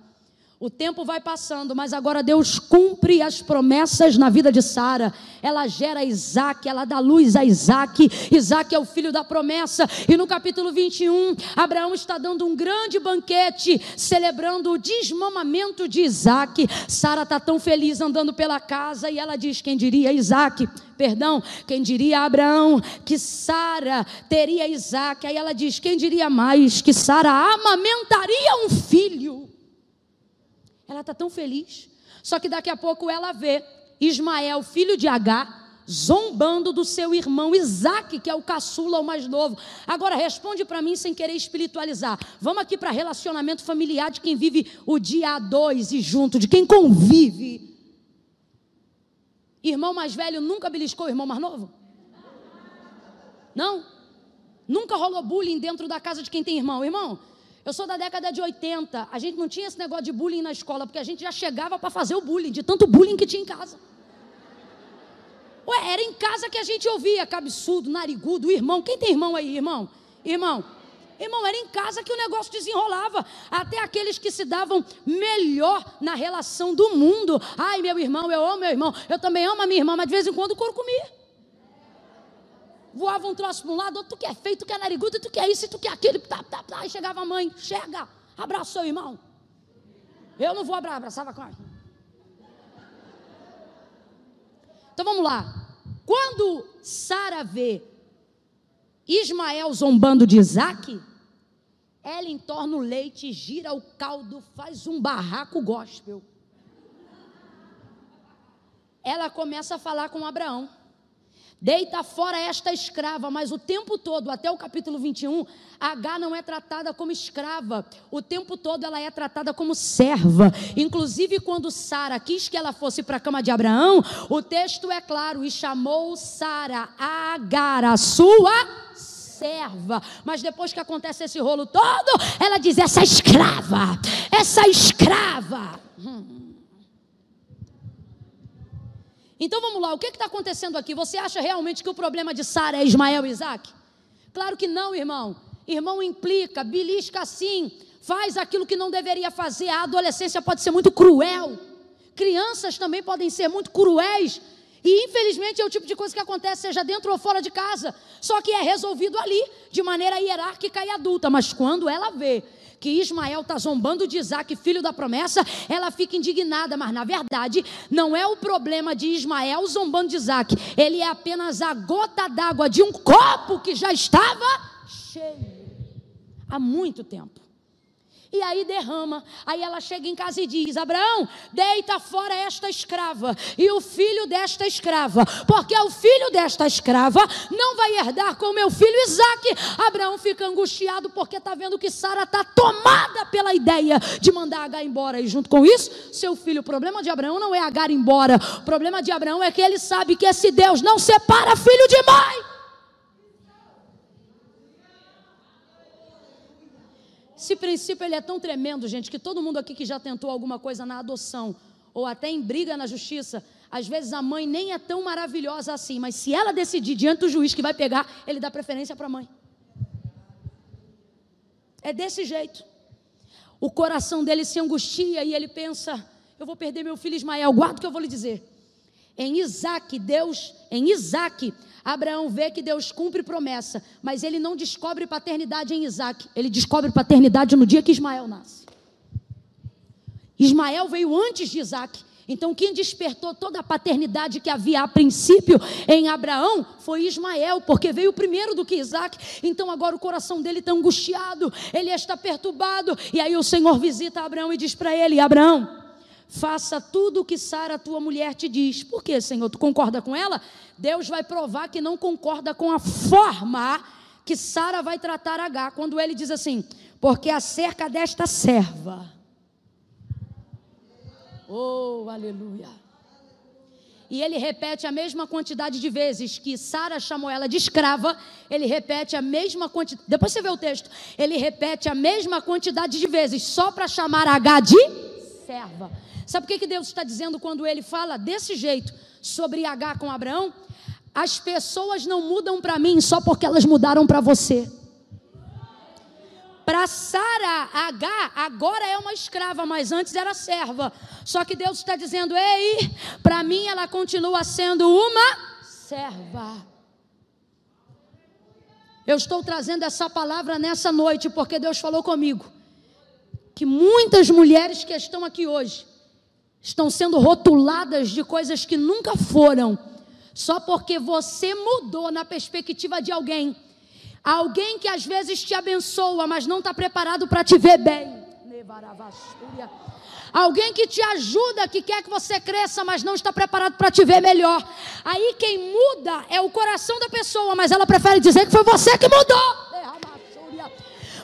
O tempo vai passando, mas agora Deus cumpre as promessas na vida de Sara. Ela gera Isaac, ela dá luz a Isaac. Isaac é o filho da promessa. E no capítulo 21, Abraão está dando um grande banquete, celebrando o desmamamento de Isaac. Sara está tão feliz andando pela casa e ela diz: Quem diria Isaac? Perdão, quem diria Abraão que Sara teria Isaac? Aí ela diz: Quem diria mais que Sara amamentaria um filho? Ela está tão feliz. Só que daqui a pouco ela vê Ismael, filho de Agar, zombando do seu irmão Isaac, que é o caçula, o mais novo. Agora responde para mim sem querer espiritualizar. Vamos aqui para relacionamento familiar de quem vive o dia a dois e junto, de quem convive. Irmão mais velho nunca beliscou o irmão mais novo? Não? Nunca rolou bullying dentro da casa de quem tem irmão. Irmão, eu sou da década de 80. A gente não tinha esse negócio de bullying na escola, porque a gente já chegava para fazer o bullying, de tanto bullying que tinha em casa. Ué, era em casa que a gente ouvia cabeçudo, narigudo, irmão. Quem tem irmão aí, irmão? Irmão. Irmão, era em casa que o negócio desenrolava. Até aqueles que se davam melhor na relação do mundo. Ai, meu irmão, eu amo meu irmão. Eu também amo a minha irmã, mas de vez em quando o couro comia voava um troço para um lado, outro tu quer feito, tu quer narigudo, tu quer isso, tu quer aquilo, tá, tá, tá. Aí chegava a mãe, chega, abraça seu irmão. Eu não vou abraçar, abraçava com a... Então vamos lá. Quando Sara vê Ismael zombando de Isaac, ela entorna o leite, gira o caldo, faz um barraco gospel. Ela começa a falar com Abraão. Deita fora esta escrava, mas o tempo todo, até o capítulo 21, H não é tratada como escrava, o tempo todo ela é tratada como serva. Inclusive, quando Sara quis que ela fosse para a cama de Abraão, o texto é claro: e chamou Sara Agar, a sua serva. Mas depois que acontece esse rolo todo, ela diz: essa escrava, essa escrava. Hum. Então vamos lá, o que está acontecendo aqui? Você acha realmente que o problema de Sara é Ismael e Isaac? Claro que não, irmão. Irmão implica, belisca sim, faz aquilo que não deveria fazer. A adolescência pode ser muito cruel. Crianças também podem ser muito cruéis. E infelizmente é o tipo de coisa que acontece, seja dentro ou fora de casa. Só que é resolvido ali, de maneira hierárquica e adulta. Mas quando ela vê que Ismael está zombando de Isaac, filho da promessa, ela fica indignada, mas na verdade não é o problema de Ismael zombando de Isaac, ele é apenas a gota d'água de um copo que já estava cheio. Há muito tempo e aí derrama. Aí ela chega em casa e diz: Abraão, deita fora esta escrava e o filho desta escrava, porque o filho desta escrava não vai herdar com meu filho Isaac. Abraão fica angustiado porque está vendo que Sara está tomada pela ideia de mandar Agar embora. E junto com isso, seu filho, o problema de Abraão não é Agar embora, o problema de Abraão é que ele sabe que esse Deus não separa filho de mãe. Esse princípio ele é tão tremendo, gente, que todo mundo aqui que já tentou alguma coisa na adoção ou até em briga na justiça, às vezes a mãe nem é tão maravilhosa assim, mas se ela decidir diante do juiz que vai pegar, ele dá preferência para a mãe. É desse jeito. O coração dele se angustia e ele pensa: eu vou perder meu filho Ismael. Guarda o que eu vou lhe dizer. Em Isaac, Deus, em Isaac, Abraão vê que Deus cumpre promessa, mas ele não descobre paternidade em Isaac, ele descobre paternidade no dia que Ismael nasce. Ismael veio antes de Isaac. Então, quem despertou toda a paternidade que havia a princípio em Abraão foi Ismael, porque veio primeiro do que Isaac. Então, agora o coração dele está angustiado, ele está perturbado. E aí, o Senhor visita Abraão e diz para ele: Abraão, faça tudo o que Sara, tua mulher, te diz. Por quê, Senhor? Tu concorda com ela? Deus vai provar que não concorda com a forma que Sara vai tratar H, quando ele diz assim: porque acerca desta serva. Oh, aleluia. E ele repete a mesma quantidade de vezes que Sara chamou ela de escrava, ele repete a mesma quantidade. Depois você vê o texto. Ele repete a mesma quantidade de vezes, só para chamar H de serva. Sabe o que, que Deus está dizendo quando ele fala desse jeito sobre H com Abraão? As pessoas não mudam para mim só porque elas mudaram para você. Para Sara, H agora é uma escrava, mas antes era serva. Só que Deus está dizendo: ei, para mim ela continua sendo uma serva. Eu estou trazendo essa palavra nessa noite porque Deus falou comigo que muitas mulheres que estão aqui hoje estão sendo rotuladas de coisas que nunca foram, só porque você mudou na perspectiva de alguém. Alguém que às vezes te abençoa, mas não está preparado para te ver bem. Alguém que te ajuda, que quer que você cresça, mas não está preparado para te ver melhor. Aí quem muda é o coração da pessoa, mas ela prefere dizer que foi você que mudou.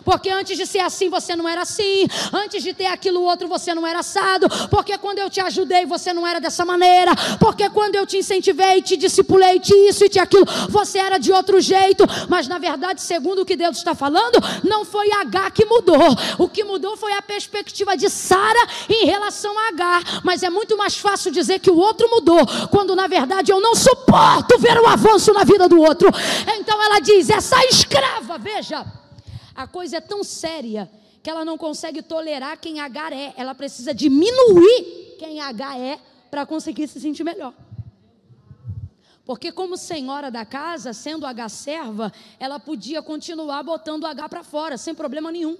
Porque antes de ser assim, você não era assim. Antes de ter aquilo outro, você não era assado. Porque quando eu te ajudei, você não era dessa maneira. Porque quando eu te incentivei, te discipulei, te isso e te aquilo, você era de outro jeito. Mas na verdade, segundo o que Deus está falando, não foi H que mudou. O que mudou foi a perspectiva de Sara em relação a H. Mas é muito mais fácil dizer que o outro mudou, quando na verdade eu não suporto ver o avanço na vida do outro. Então ela diz: essa escrava, veja, a coisa é tão séria que ela não consegue tolerar quem H é, ela precisa diminuir quem H é para conseguir se sentir melhor. Porque, como senhora da casa, sendo H serva, ela podia continuar botando H para fora, sem problema nenhum.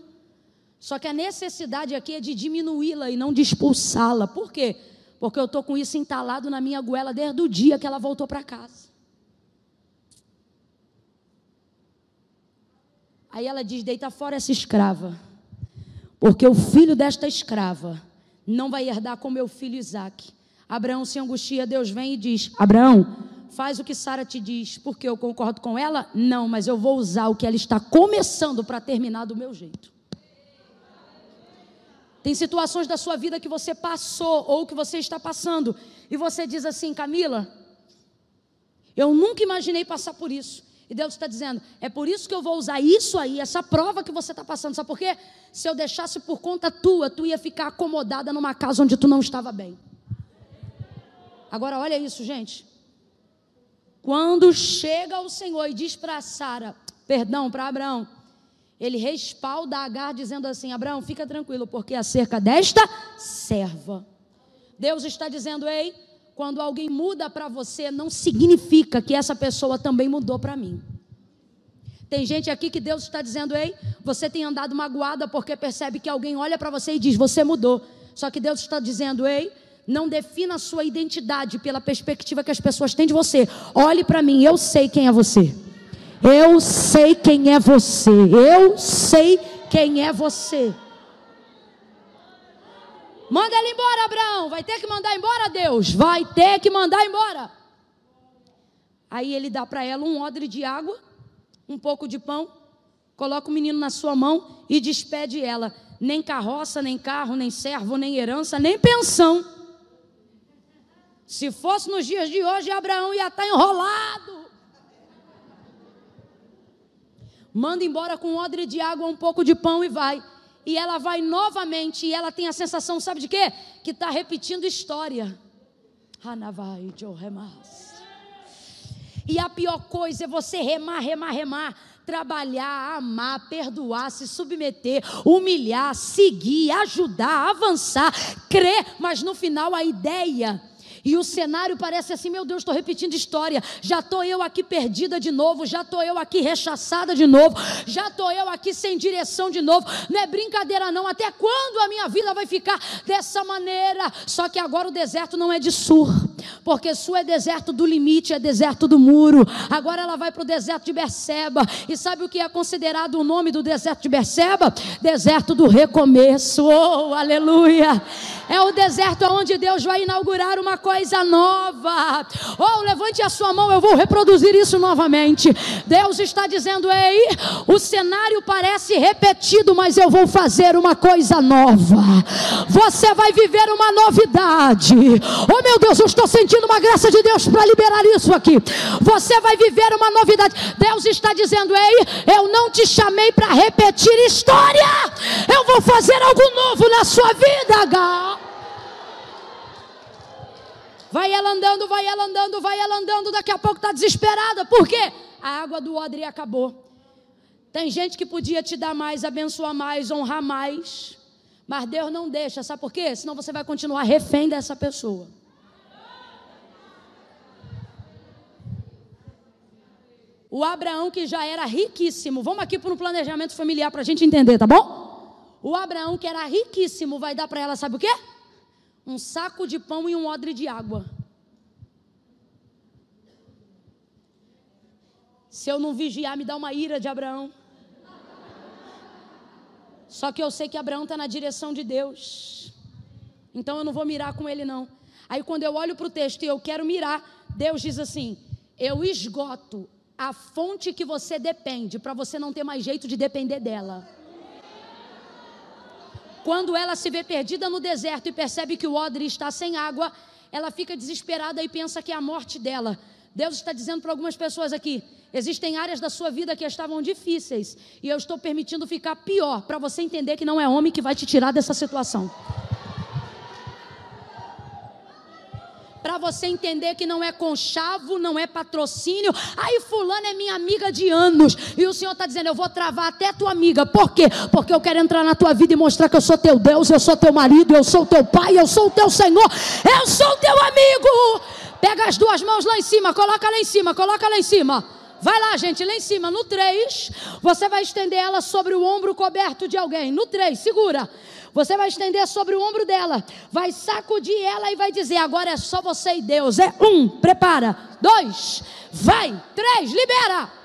Só que a necessidade aqui é de diminuí-la e não de expulsá-la. Por quê? Porque eu estou com isso entalado na minha goela desde o dia que ela voltou para casa. Aí ela diz: deita fora essa escrava, porque o filho desta escrava não vai herdar com meu filho Isaac. Abraão se angustia, Deus vem e diz: Abraão, faz o que Sara te diz, porque eu concordo com ela? Não, mas eu vou usar o que ela está começando para terminar do meu jeito. Tem situações da sua vida que você passou ou que você está passando, e você diz assim, Camila, eu nunca imaginei passar por isso. E Deus está dizendo: é por isso que eu vou usar isso aí, essa prova que você está passando. Sabe por quê? Se eu deixasse por conta tua, tu ia ficar acomodada numa casa onde tu não estava bem. Agora, olha isso, gente. Quando chega o Senhor e diz para Sara, perdão, para Abraão, ele respalda Agar dizendo assim: Abraão, fica tranquilo, porque acerca desta serva. Deus está dizendo: ei, quando alguém muda para você, não significa que essa pessoa também mudou para mim. Tem gente aqui que Deus está dizendo: ei, você tem andado magoada porque percebe que alguém olha para você e diz: você mudou. Só que Deus está dizendo: ei, não defina a sua identidade pela perspectiva que as pessoas têm de você. Olhe para mim, eu sei quem é você. Eu sei quem é você. Eu sei quem é você. Manda ele embora, Abraão. Vai ter que mandar embora, Deus. Vai ter que mandar embora. Aí ele dá para ela um odre de água, um pouco de pão, coloca o menino na sua mão e despede ela. Nem carroça, nem carro, nem servo, nem herança, nem pensão. Se fosse nos dias de hoje, Abraão ia estar enrolado. Manda embora com um odre de água, um pouco de pão e vai. E ela vai novamente e ela tem a sensação, sabe de quê? Que está repetindo história. E a pior coisa é você remar, remar, remar trabalhar, amar, perdoar, se submeter, humilhar, seguir, ajudar, avançar, crer, mas no final a ideia e o cenário parece assim: meu Deus, estou repetindo história. Já estou eu aqui perdida de novo, já estou eu aqui rechaçada de novo, já estou eu aqui sem direção de novo. Não é brincadeira, não. Até quando a minha vida vai ficar dessa maneira? Só que agora o deserto não é de sur, porque Sul é deserto do limite, é deserto do muro. Agora ela vai para o deserto de Berseba. E sabe o que é considerado o nome do deserto de Berseba? Deserto do recomeço. Oh, aleluia! É o deserto onde Deus vai inaugurar uma coisa nova. Oh, levante a sua mão, eu vou reproduzir isso novamente. Deus está dizendo: ei, o cenário parece repetido, mas eu vou fazer uma coisa nova. Você vai viver uma novidade. Oh, meu Deus, eu estou sentindo uma graça de Deus para liberar isso aqui. Você vai viver uma novidade. Deus está dizendo: ei, eu não te chamei para repetir história. Eu vou fazer algo novo na sua vida, Gal. Vai ela andando, vai ela andando, vai ela andando, daqui a pouco está desesperada. Por quê? A água do odre acabou. Tem gente que podia te dar mais, abençoar mais, honrar mais. Mas Deus não deixa, sabe por quê? Senão você vai continuar refém dessa pessoa. O Abraão, que já era riquíssimo, vamos aqui para um planejamento familiar para a gente entender, tá bom? O Abraão, que era riquíssimo, vai dar para ela, sabe o quê? Um saco de pão e um odre de água. Se eu não vigiar, me dá uma ira de Abraão. Só que eu sei que Abraão está na direção de Deus. Então eu não vou mirar com ele, não. Aí quando eu olho para o texto e eu quero mirar, Deus diz assim: Eu esgoto a fonte que você depende, para você não ter mais jeito de depender dela. Quando ela se vê perdida no deserto e percebe que o odre está sem água, ela fica desesperada e pensa que é a morte dela. Deus está dizendo para algumas pessoas aqui: existem áreas da sua vida que estavam difíceis e eu estou permitindo ficar pior para você entender que não é homem que vai te tirar dessa situação. Para você entender que não é conchavo, não é patrocínio. Aí fulano é minha amiga de anos. E o Senhor está dizendo, eu vou travar até tua amiga. Por quê? Porque eu quero entrar na tua vida e mostrar que eu sou teu Deus, eu sou teu marido, eu sou teu pai, eu sou teu Senhor, eu sou teu amigo. Pega as duas mãos lá em cima, coloca lá em cima, coloca lá em cima. Vai lá, gente, lá em cima, no 3, você vai estender ela sobre o ombro coberto de alguém. No 3, segura. Você vai estender sobre o ombro dela, vai sacudir ela e vai dizer: agora é só você e Deus. É um, prepara. Dois, vai. Três, libera.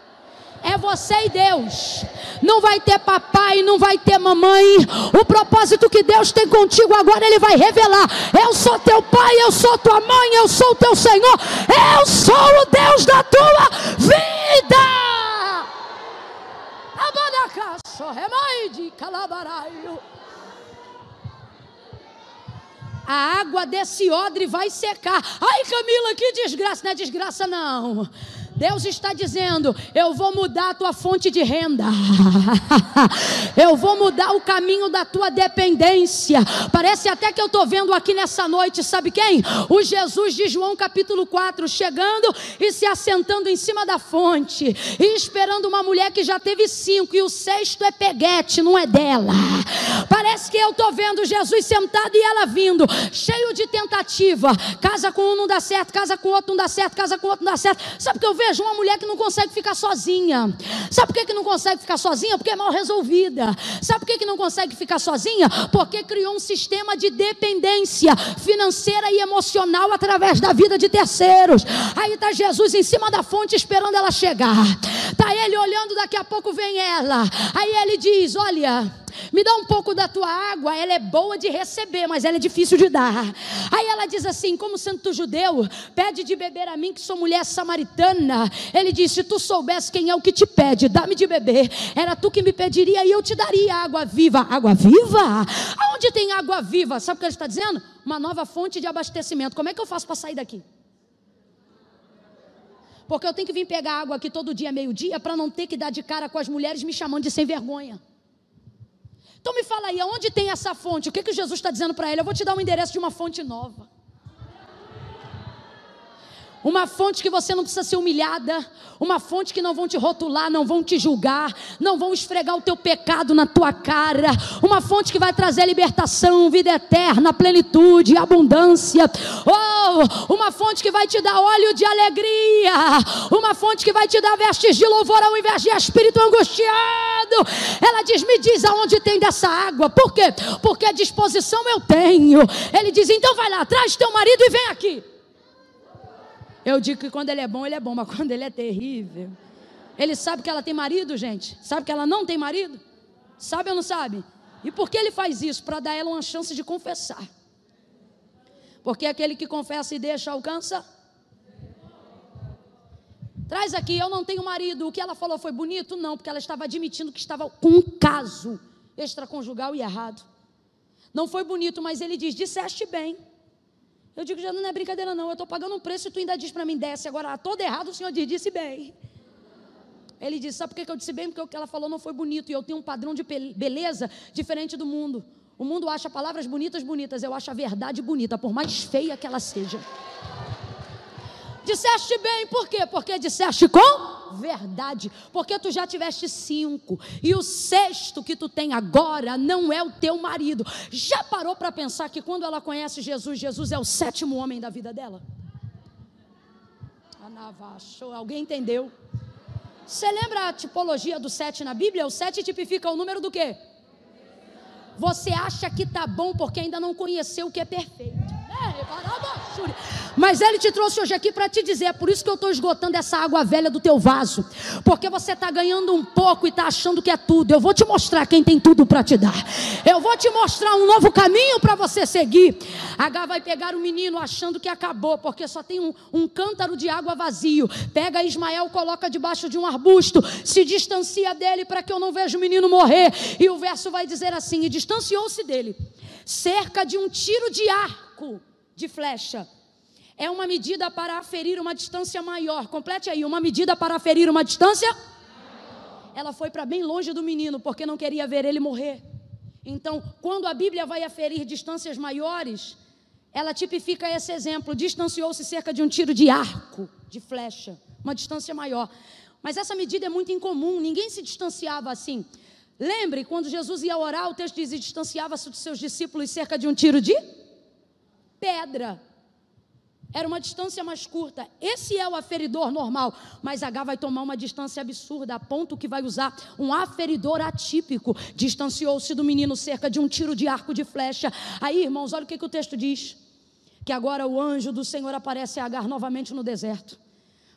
É você e Deus. Não vai ter papai, não vai ter mamãe. O propósito que Deus tem contigo agora, Ele vai revelar. Eu sou teu pai, eu sou tua mãe, eu sou teu Senhor. Eu sou o Deus da tua vida. A água desse odre vai secar. Ai, Camila, que desgraça! Não é desgraça, não. Deus está dizendo: eu vou mudar a tua fonte de renda, *laughs* eu vou mudar o caminho da tua dependência. Parece até que eu estou vendo aqui nessa noite, sabe quem? O Jesus de João capítulo 4, chegando e se assentando em cima da fonte, e esperando uma mulher que já teve cinco, e o sexto é peguete, não é dela. Parece que eu estou vendo Jesus sentado e ela vindo, cheio de tentativa. Casa com um não dá certo, casa com outro não dá certo, casa com outro não dá certo. Sabe o que eu vejo? Vejo uma mulher que não consegue ficar sozinha. Sabe por que, que não consegue ficar sozinha? Porque é mal resolvida. Sabe por que, que não consegue ficar sozinha? Porque criou um sistema de dependência financeira e emocional através da vida de terceiros. Aí está Jesus em cima da fonte esperando ela chegar. Está ele olhando, daqui a pouco vem ela. Aí ele diz: Olha. Me dá um pouco da tua água, ela é boa de receber, mas ela é difícil de dar. Aí ela diz assim: Como santo judeu, pede de beber a mim, que sou mulher samaritana. Ele disse: Se tu soubesse quem é o que te pede, dá-me de beber. Era tu que me pediria e eu te daria água viva. Água viva? Aonde tem água viva? Sabe o que ele está dizendo? Uma nova fonte de abastecimento. Como é que eu faço para sair daqui? Porque eu tenho que vir pegar água aqui todo dia, meio-dia, para não ter que dar de cara com as mulheres me chamando de sem vergonha. Então me fala aí, aonde tem essa fonte? O que, que Jesus está dizendo para ele? Eu vou te dar um endereço de uma fonte nova. Uma fonte que você não precisa ser humilhada, uma fonte que não vão te rotular, não vão te julgar, não vão esfregar o teu pecado na tua cara, uma fonte que vai trazer libertação, vida eterna, plenitude, abundância. Oh, uma fonte que vai te dar óleo de alegria, uma fonte que vai te dar vestes de louvor ao invés de espírito angustiado. Ela diz: "Me diz aonde tem dessa água". Por quê? Porque a disposição eu tenho. Ele diz: "Então vai lá, traz teu marido e vem aqui". Eu digo que quando ele é bom, ele é bom, mas *laughs* quando ele é terrível. Ele sabe que ela tem marido, gente? Sabe que ela não tem marido? Sabe ou não sabe? E por que ele faz isso? Para dar ela uma chance de confessar. Porque aquele que confessa e deixa alcança. Traz aqui, eu não tenho marido. O que ela falou foi bonito? Não, porque ela estava admitindo que estava com um caso extraconjugal e errado. Não foi bonito, mas ele diz: disseste bem. Eu digo, não é brincadeira, não. Eu estou pagando um preço e tu ainda diz para mim, desce. Agora, todo errado, o Senhor diz, disse bem. Ele disse, sabe por que eu disse bem? Porque o que ela falou não foi bonito. E eu tenho um padrão de beleza diferente do mundo. O mundo acha palavras bonitas, bonitas. Eu acho a verdade bonita, por mais feia que ela seja. Disseste bem, por quê? Porque disseste com verdade. Porque tu já tiveste cinco. E o sexto que tu tem agora não é o teu marido. Já parou para pensar que quando ela conhece Jesus, Jesus é o sétimo homem da vida dela? Alguém entendeu? Você lembra a tipologia do sete na Bíblia? O sete tipifica o número do quê? Você acha que tá bom porque ainda não conheceu o que é perfeito. Mas ele te trouxe hoje aqui para te dizer, é por isso que eu estou esgotando essa água velha do teu vaso. Porque você está ganhando um pouco e está achando que é tudo. Eu vou te mostrar quem tem tudo para te dar. Eu vou te mostrar um novo caminho para você seguir. H vai pegar o menino achando que acabou, porque só tem um, um cântaro de água vazio. Pega Ismael, coloca debaixo de um arbusto, se distancia dele para que eu não veja o menino morrer. E o verso vai dizer assim: e distanciou-se dele, cerca de um tiro de arco de flecha é uma medida para aferir uma distância maior. Complete aí, uma medida para aferir uma distância. Ela foi para bem longe do menino, porque não queria ver ele morrer. Então, quando a Bíblia vai aferir distâncias maiores, ela tipifica esse exemplo: distanciou-se cerca de um tiro de arco, de flecha, uma distância maior. Mas essa medida é muito incomum, ninguém se distanciava assim. Lembre, quando Jesus ia orar, o texto diz: distanciava-se dos seus discípulos cerca de um tiro de pedra. Era uma distância mais curta. Esse é o aferidor normal. Mas H vai tomar uma distância absurda, a ponto que vai usar um aferidor atípico. Distanciou-se do menino cerca de um tiro de arco de flecha. Aí, irmãos, olha o que, que o texto diz: que agora o anjo do Senhor aparece a Agar novamente no deserto.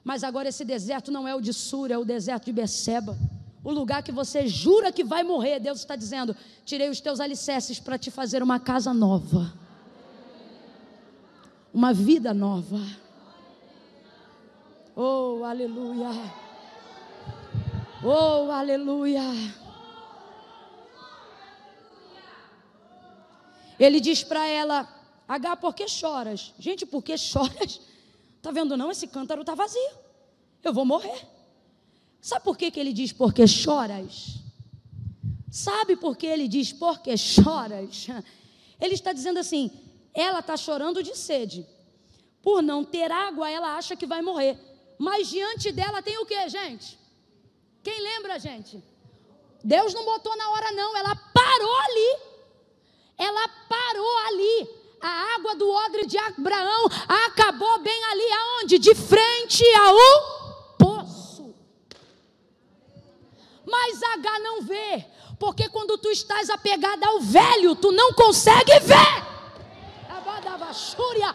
Mas agora esse deserto não é o de Sur, é o deserto de Beceba. O lugar que você jura que vai morrer. Deus está dizendo: tirei os teus alicerces para te fazer uma casa nova uma vida nova. Oh, aleluia. Oh, aleluia. Ele diz para ela: H, por que choras? Gente, por que choras? Tá vendo não? Esse cântaro tá vazio. Eu vou morrer. Sabe por que, que ele diz por que choras? Sabe por que ele diz por que choras? Ele está dizendo assim: ela está chorando de sede. Por não ter água, ela acha que vai morrer. Mas diante dela tem o que, gente? Quem lembra, gente? Deus não botou na hora, não. Ela parou ali. Ela parou ali. A água do odre de Abraão acabou bem ali, aonde? De frente ao poço. Mas H não vê, porque quando tu estás apegada ao velho, tu não consegue ver. Xúria.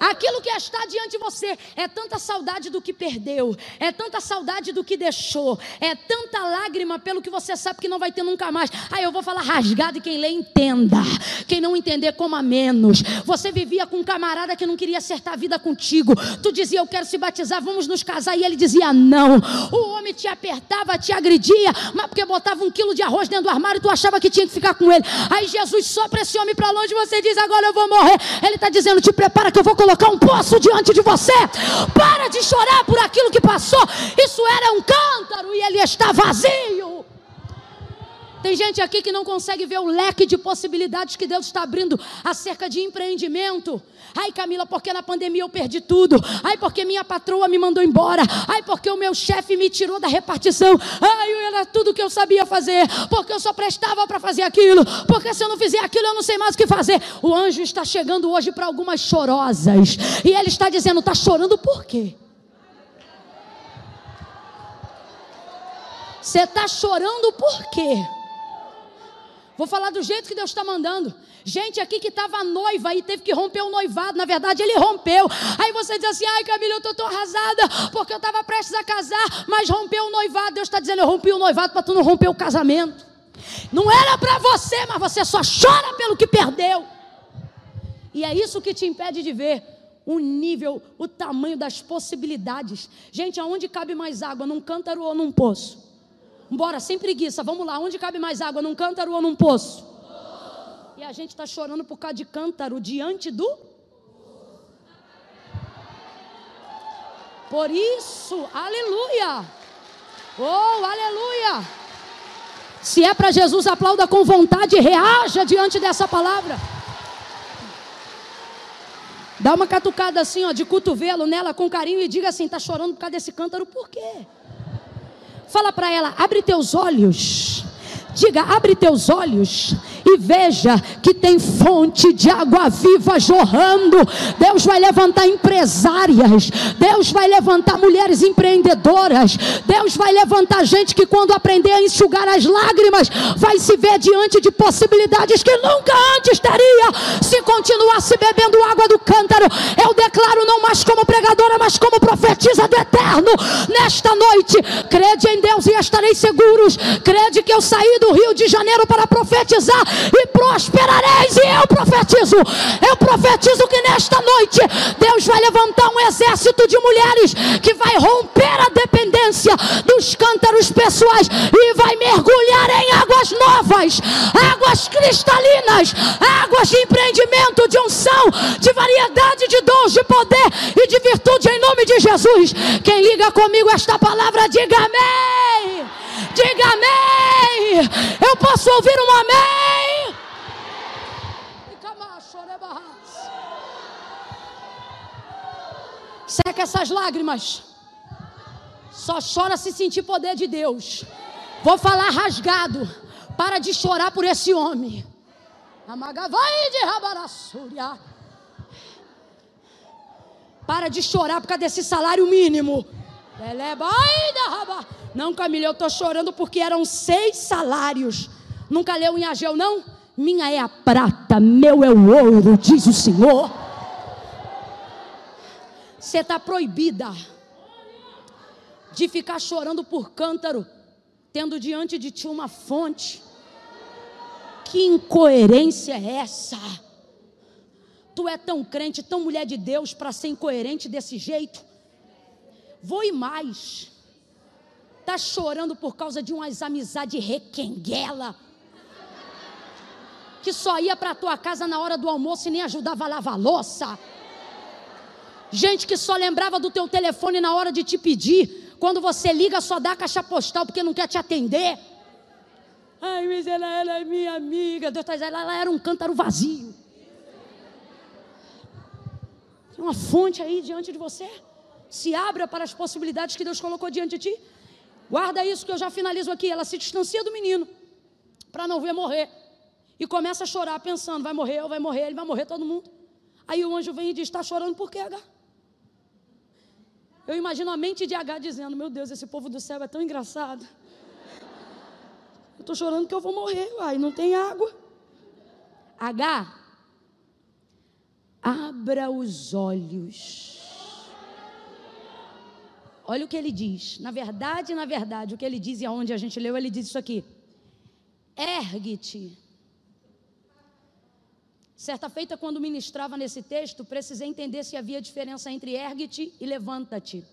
Aquilo que está diante de você é tanta saudade do que perdeu, é tanta saudade do que deixou, é tanta lágrima pelo que você sabe que não vai ter nunca mais. Aí eu vou falar rasgado e quem lê entenda. Quem não entender, coma menos. Você vivia com um camarada que não queria acertar a vida contigo. Tu dizia, eu quero se batizar, vamos nos casar. E ele dizia, não. O homem te apertava, te agredia, mas porque botava um quilo de arroz dentro do armário, tu achava que tinha que ficar com ele. Aí Jesus sopra esse homem para longe e você diz, agora eu vou morrer. Ele está dizendo, te prepara que eu vou colocar colocar um poço diante de você. Para de chorar por aquilo que passou. Isso era um cântaro e ele está vazio. Tem gente aqui que não consegue ver o leque de possibilidades que Deus está abrindo acerca de empreendimento. Ai, Camila, porque na pandemia eu perdi tudo. Ai, porque minha patroa me mandou embora. Ai, porque o meu chefe me tirou da repartição. Ai, era tudo que eu sabia fazer. Porque eu só prestava para fazer aquilo. Porque se eu não fizer aquilo, eu não sei mais o que fazer. O anjo está chegando hoje para algumas chorosas. E ele está dizendo: está chorando por quê? Você está chorando por quê? Vou falar do jeito que Deus está mandando. Gente aqui que estava noiva e teve que romper o noivado. Na verdade, ele rompeu. Aí você diz assim: ai, Camila, eu estou tão arrasada porque eu estava prestes a casar, mas rompeu o noivado. Deus está dizendo: eu rompi o noivado para tu não romper o casamento. Não era para você, mas você só chora pelo que perdeu. E é isso que te impede de ver o nível, o tamanho das possibilidades. Gente, aonde cabe mais água? Num cântaro ou num poço? Bora, sem preguiça, vamos lá. Onde cabe mais água? Num cântaro ou num poço? E a gente está chorando por causa de cântaro diante do. Por isso, aleluia! Oh, aleluia! Se é para Jesus, aplauda com vontade e reaja diante dessa palavra. Dá uma catucada assim, ó, de cotovelo nela com carinho e diga assim: está chorando por causa desse cântaro, por quê? Fala para ela: abre teus olhos, Diga, abre teus olhos e veja que tem fonte de água viva jorrando. Deus vai levantar empresárias, Deus vai levantar mulheres empreendedoras, Deus vai levantar gente que, quando aprender a enxugar as lágrimas, vai se ver diante de possibilidades que nunca antes teria se continuasse bebendo água do cântaro. Eu declaro, não mais como pregadora, mas como profetisa do eterno, nesta noite, crede em Deus e estareis seguros, crede que eu saí do Rio de Janeiro para profetizar e prosperareis. E eu profetizo, eu profetizo que nesta noite Deus vai levantar um exército de mulheres que vai romper a dependência dos cântaros pessoais e vai mergulhar em águas novas, águas cristalinas, águas de empreendimento, de unção, de variedade de dons, de poder e de virtude em nome de Jesus. Quem liga comigo esta palavra, diga amém. Diga amém. Eu posso ouvir um amém? Seca essas lágrimas. Só chora se sentir poder de Deus. Vou falar rasgado. Para de chorar por esse homem. Amagavai de Rabarassúria. Para de chorar por causa desse salário mínimo. Não, Camila, eu estou chorando porque eram seis salários. Nunca leu em Ageu, não? Minha é a prata, meu é o ouro, diz o Senhor. Você está proibida de ficar chorando por cântaro, tendo diante de ti uma fonte. Que incoerência é essa? Tu é tão crente, tão mulher de Deus para ser incoerente desse jeito? Vou ir mais. Tá chorando por causa de umas amizades requenguela. Que só ia para tua casa na hora do almoço e nem ajudava a lavar louça. Gente que só lembrava do teu telefone na hora de te pedir. Quando você liga, só dá a caixa postal porque não quer te atender. Ai, mas ela era minha amiga. Deus está dizendo, ela era um cântaro vazio. Tem uma fonte aí diante de você. Se abra para as possibilidades que Deus colocou diante de ti. Guarda isso que eu já finalizo aqui. Ela se distancia do menino para não ver morrer. E começa a chorar, pensando: vai morrer, ou vai morrer, ele vai morrer todo mundo. Aí o anjo vem e diz: está chorando por quê, H? Eu imagino a mente de H dizendo: Meu Deus, esse povo do céu é tão engraçado. Eu estou chorando que eu vou morrer, uai, não tem água. H, abra os olhos. Olha o que ele diz. Na verdade, na verdade, o que ele diz e aonde a gente leu, ele diz isso aqui. Ergue-te. Certa feita, quando ministrava nesse texto, precisei entender se havia diferença entre ergue-te e levanta-te.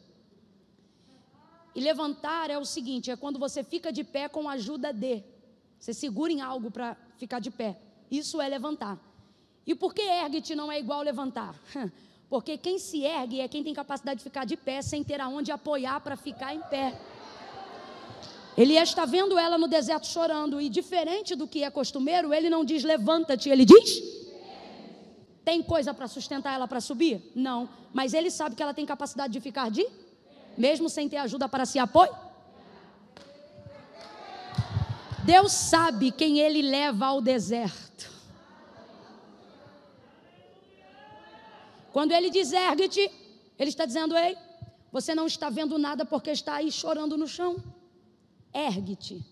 E levantar é o seguinte: é quando você fica de pé com a ajuda de. Você segura em algo para ficar de pé. Isso é levantar. E por que ergue-te não é igual levantar? *laughs* Porque quem se ergue é quem tem capacidade de ficar de pé sem ter aonde apoiar para ficar em pé. Ele está vendo ela no deserto chorando e diferente do que é costumeiro, ele não diz levanta-te, ele diz tem coisa para sustentar ela para subir? Não, mas ele sabe que ela tem capacidade de ficar de mesmo sem ter ajuda para se apoiar. Deus sabe quem ele leva ao deserto. Quando ele diz ergue-te, ele está dizendo: Ei, você não está vendo nada porque está aí chorando no chão. Ergue-te.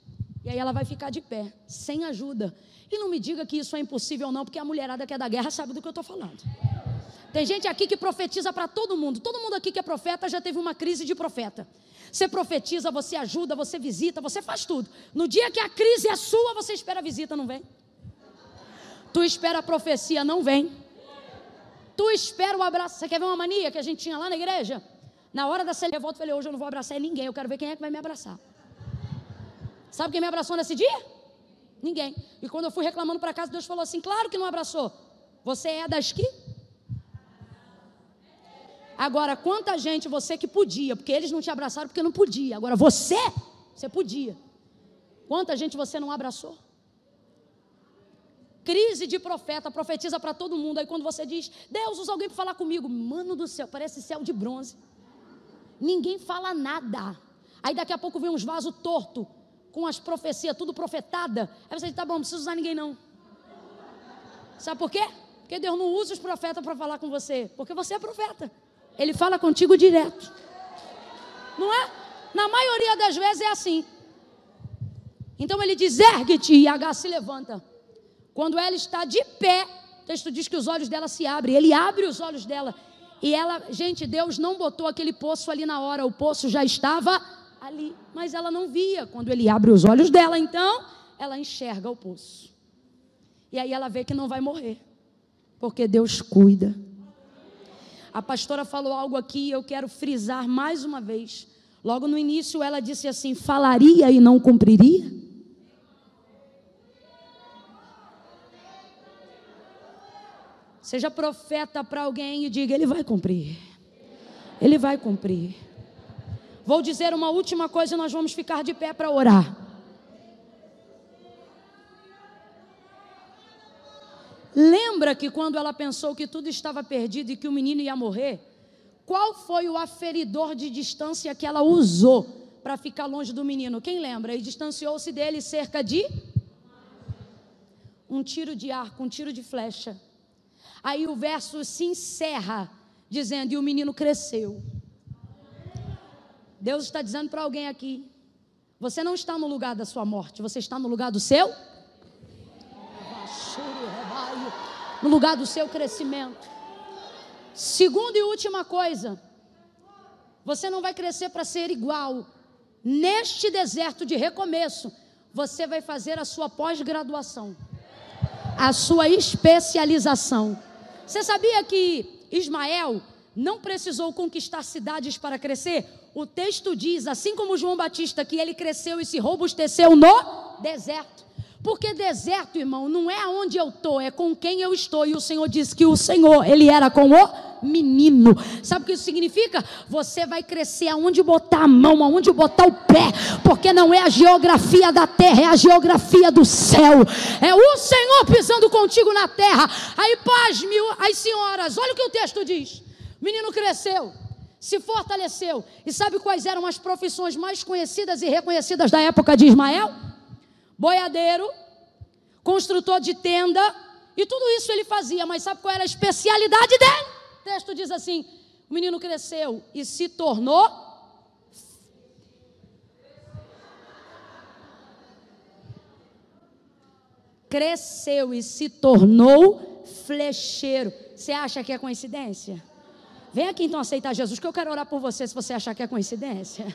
E aí ela vai ficar de pé, sem ajuda. E não me diga que isso é impossível, não, porque a mulherada que é da guerra sabe do que eu estou falando. Tem gente aqui que profetiza para todo mundo. Todo mundo aqui que é profeta já teve uma crise de profeta. Você profetiza, você ajuda, você visita, você faz tudo. No dia que a crise é sua, você espera a visita, não vem? Tu espera a profecia, não vem. Tu espera o abraço. Você quer ver uma mania que a gente tinha lá na igreja? Na hora da ceia, eu volto e falei: hoje eu não vou abraçar ninguém, eu quero ver quem é que vai me abraçar. Sabe quem me abraçou nesse dia? Ninguém. E quando eu fui reclamando para casa, Deus falou assim: claro que não abraçou. Você é das que? Agora, quanta gente você que podia, porque eles não te abraçaram porque não podia. Agora, você, você podia. Quanta gente você não abraçou? Crise de profeta, profetiza para todo mundo. Aí quando você diz, Deus, usa alguém para falar comigo. Mano do céu, parece céu de bronze. Ninguém fala nada. Aí daqui a pouco vem uns vasos torto, com as profecias, tudo profetada. Aí você diz, tá bom, não precisa usar ninguém não. Sabe por quê? Porque Deus não usa os profetas para falar com você. Porque você é profeta. Ele fala contigo direto. Não é? Na maioria das vezes é assim. Então ele diz: ergue-te, e H se levanta. Quando ela está de pé, o texto diz que os olhos dela se abrem. Ele abre os olhos dela. E ela, gente, Deus não botou aquele poço ali na hora, o poço já estava ali, mas ela não via. Quando ele abre os olhos dela, então, ela enxerga o poço. E aí ela vê que não vai morrer, porque Deus cuida. A pastora falou algo aqui, eu quero frisar mais uma vez. Logo no início ela disse assim: falaria e não cumpriria? Seja profeta para alguém e diga: Ele vai cumprir. Ele vai cumprir. Vou dizer uma última coisa e nós vamos ficar de pé para orar. Lembra que quando ela pensou que tudo estava perdido e que o menino ia morrer, qual foi o aferidor de distância que ela usou para ficar longe do menino? Quem lembra? E distanciou-se dele cerca de um tiro de arco, um tiro de flecha. Aí o verso se encerra dizendo: E o menino cresceu. Deus está dizendo para alguém aqui: Você não está no lugar da sua morte, você está no lugar do seu. No lugar do seu crescimento. Segunda e última coisa: Você não vai crescer para ser igual. Neste deserto de recomeço, você vai fazer a sua pós-graduação, a sua especialização. Você sabia que Ismael não precisou conquistar cidades para crescer? O texto diz, assim como João Batista, que ele cresceu e se robusteceu no deserto. Porque deserto, irmão, não é aonde eu estou, é com quem eu estou. E o Senhor disse que o Senhor, ele era com o menino. Sabe o que isso significa? Você vai crescer aonde botar a mão, aonde botar o pé, porque não é a geografia da terra, é a geografia do céu. É o Senhor pisando contigo na terra. Aí, pasme, as senhoras, olha o que o texto diz. O menino cresceu, se fortaleceu. E sabe quais eram as profissões mais conhecidas e reconhecidas da época de Ismael? Boiadeiro, construtor de tenda, e tudo isso ele fazia, mas sabe qual era a especialidade dele? texto diz assim: o menino cresceu e se tornou. Cresceu e se tornou flecheiro. Você acha que é coincidência? Vem aqui então aceitar Jesus, que eu quero orar por você se você achar que é coincidência.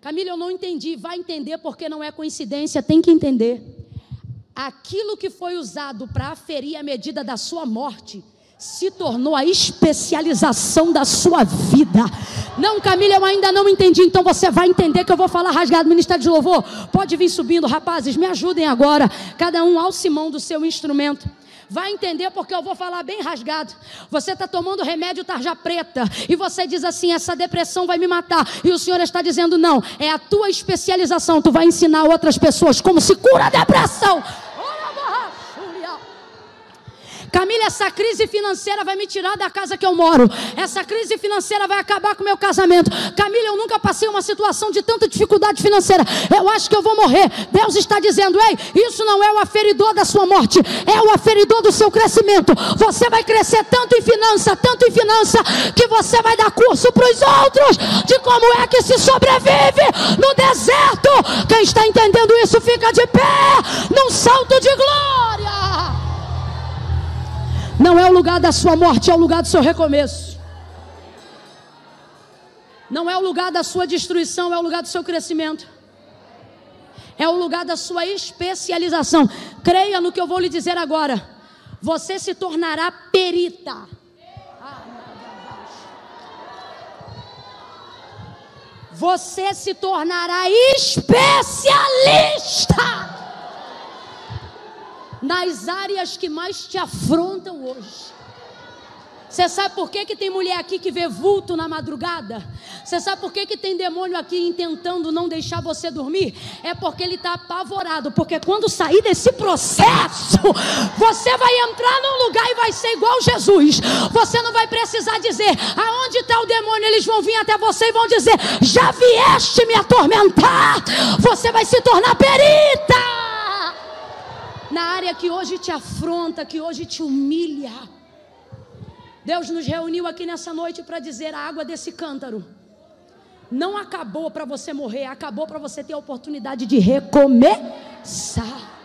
Camila, eu não entendi. Vai entender porque não é coincidência, tem que entender. Aquilo que foi usado para aferir a medida da sua morte se tornou a especialização da sua vida. Não, Camila, eu ainda não entendi, então você vai entender que eu vou falar rasgado. Ministério de louvor, pode vir subindo, rapazes, me ajudem agora. Cada um ao Simão do seu instrumento. Vai entender porque eu vou falar bem rasgado. Você está tomando remédio tarja preta e você diz assim: essa depressão vai me matar. E o Senhor está dizendo: não, é a tua especialização. Tu vai ensinar outras pessoas como se cura a depressão. Camila, essa crise financeira vai me tirar da casa que eu moro. Essa crise financeira vai acabar com o meu casamento. Camila, eu nunca passei uma situação de tanta dificuldade financeira. Eu acho que eu vou morrer. Deus está dizendo: ei, isso não é o aferidor da sua morte, é o aferidor do seu crescimento. Você vai crescer tanto em finança, tanto em finança, que você vai dar curso para os outros de como é que se sobrevive no deserto. Quem está entendendo isso, fica de pé, num salto de glória. Não é o lugar da sua morte, é o lugar do seu recomeço. Não é o lugar da sua destruição, é o lugar do seu crescimento. É o lugar da sua especialização. Creia no que eu vou lhe dizer agora. Você se tornará perita. Você se tornará especialista nas áreas que mais te afrontam hoje. Você sabe por que, que tem mulher aqui que vê vulto na madrugada? Você sabe por que, que tem demônio aqui tentando não deixar você dormir? É porque ele está apavorado. Porque quando sair desse processo, você vai entrar num lugar e vai ser igual Jesus. Você não vai precisar dizer aonde está o demônio. Eles vão vir até você e vão dizer: Já vieste me atormentar. Você vai se tornar perita na área que hoje te afronta, que hoje te humilha. Deus nos reuniu aqui nessa noite para dizer: a água desse cântaro não acabou para você morrer, acabou para você ter a oportunidade de recomeçar.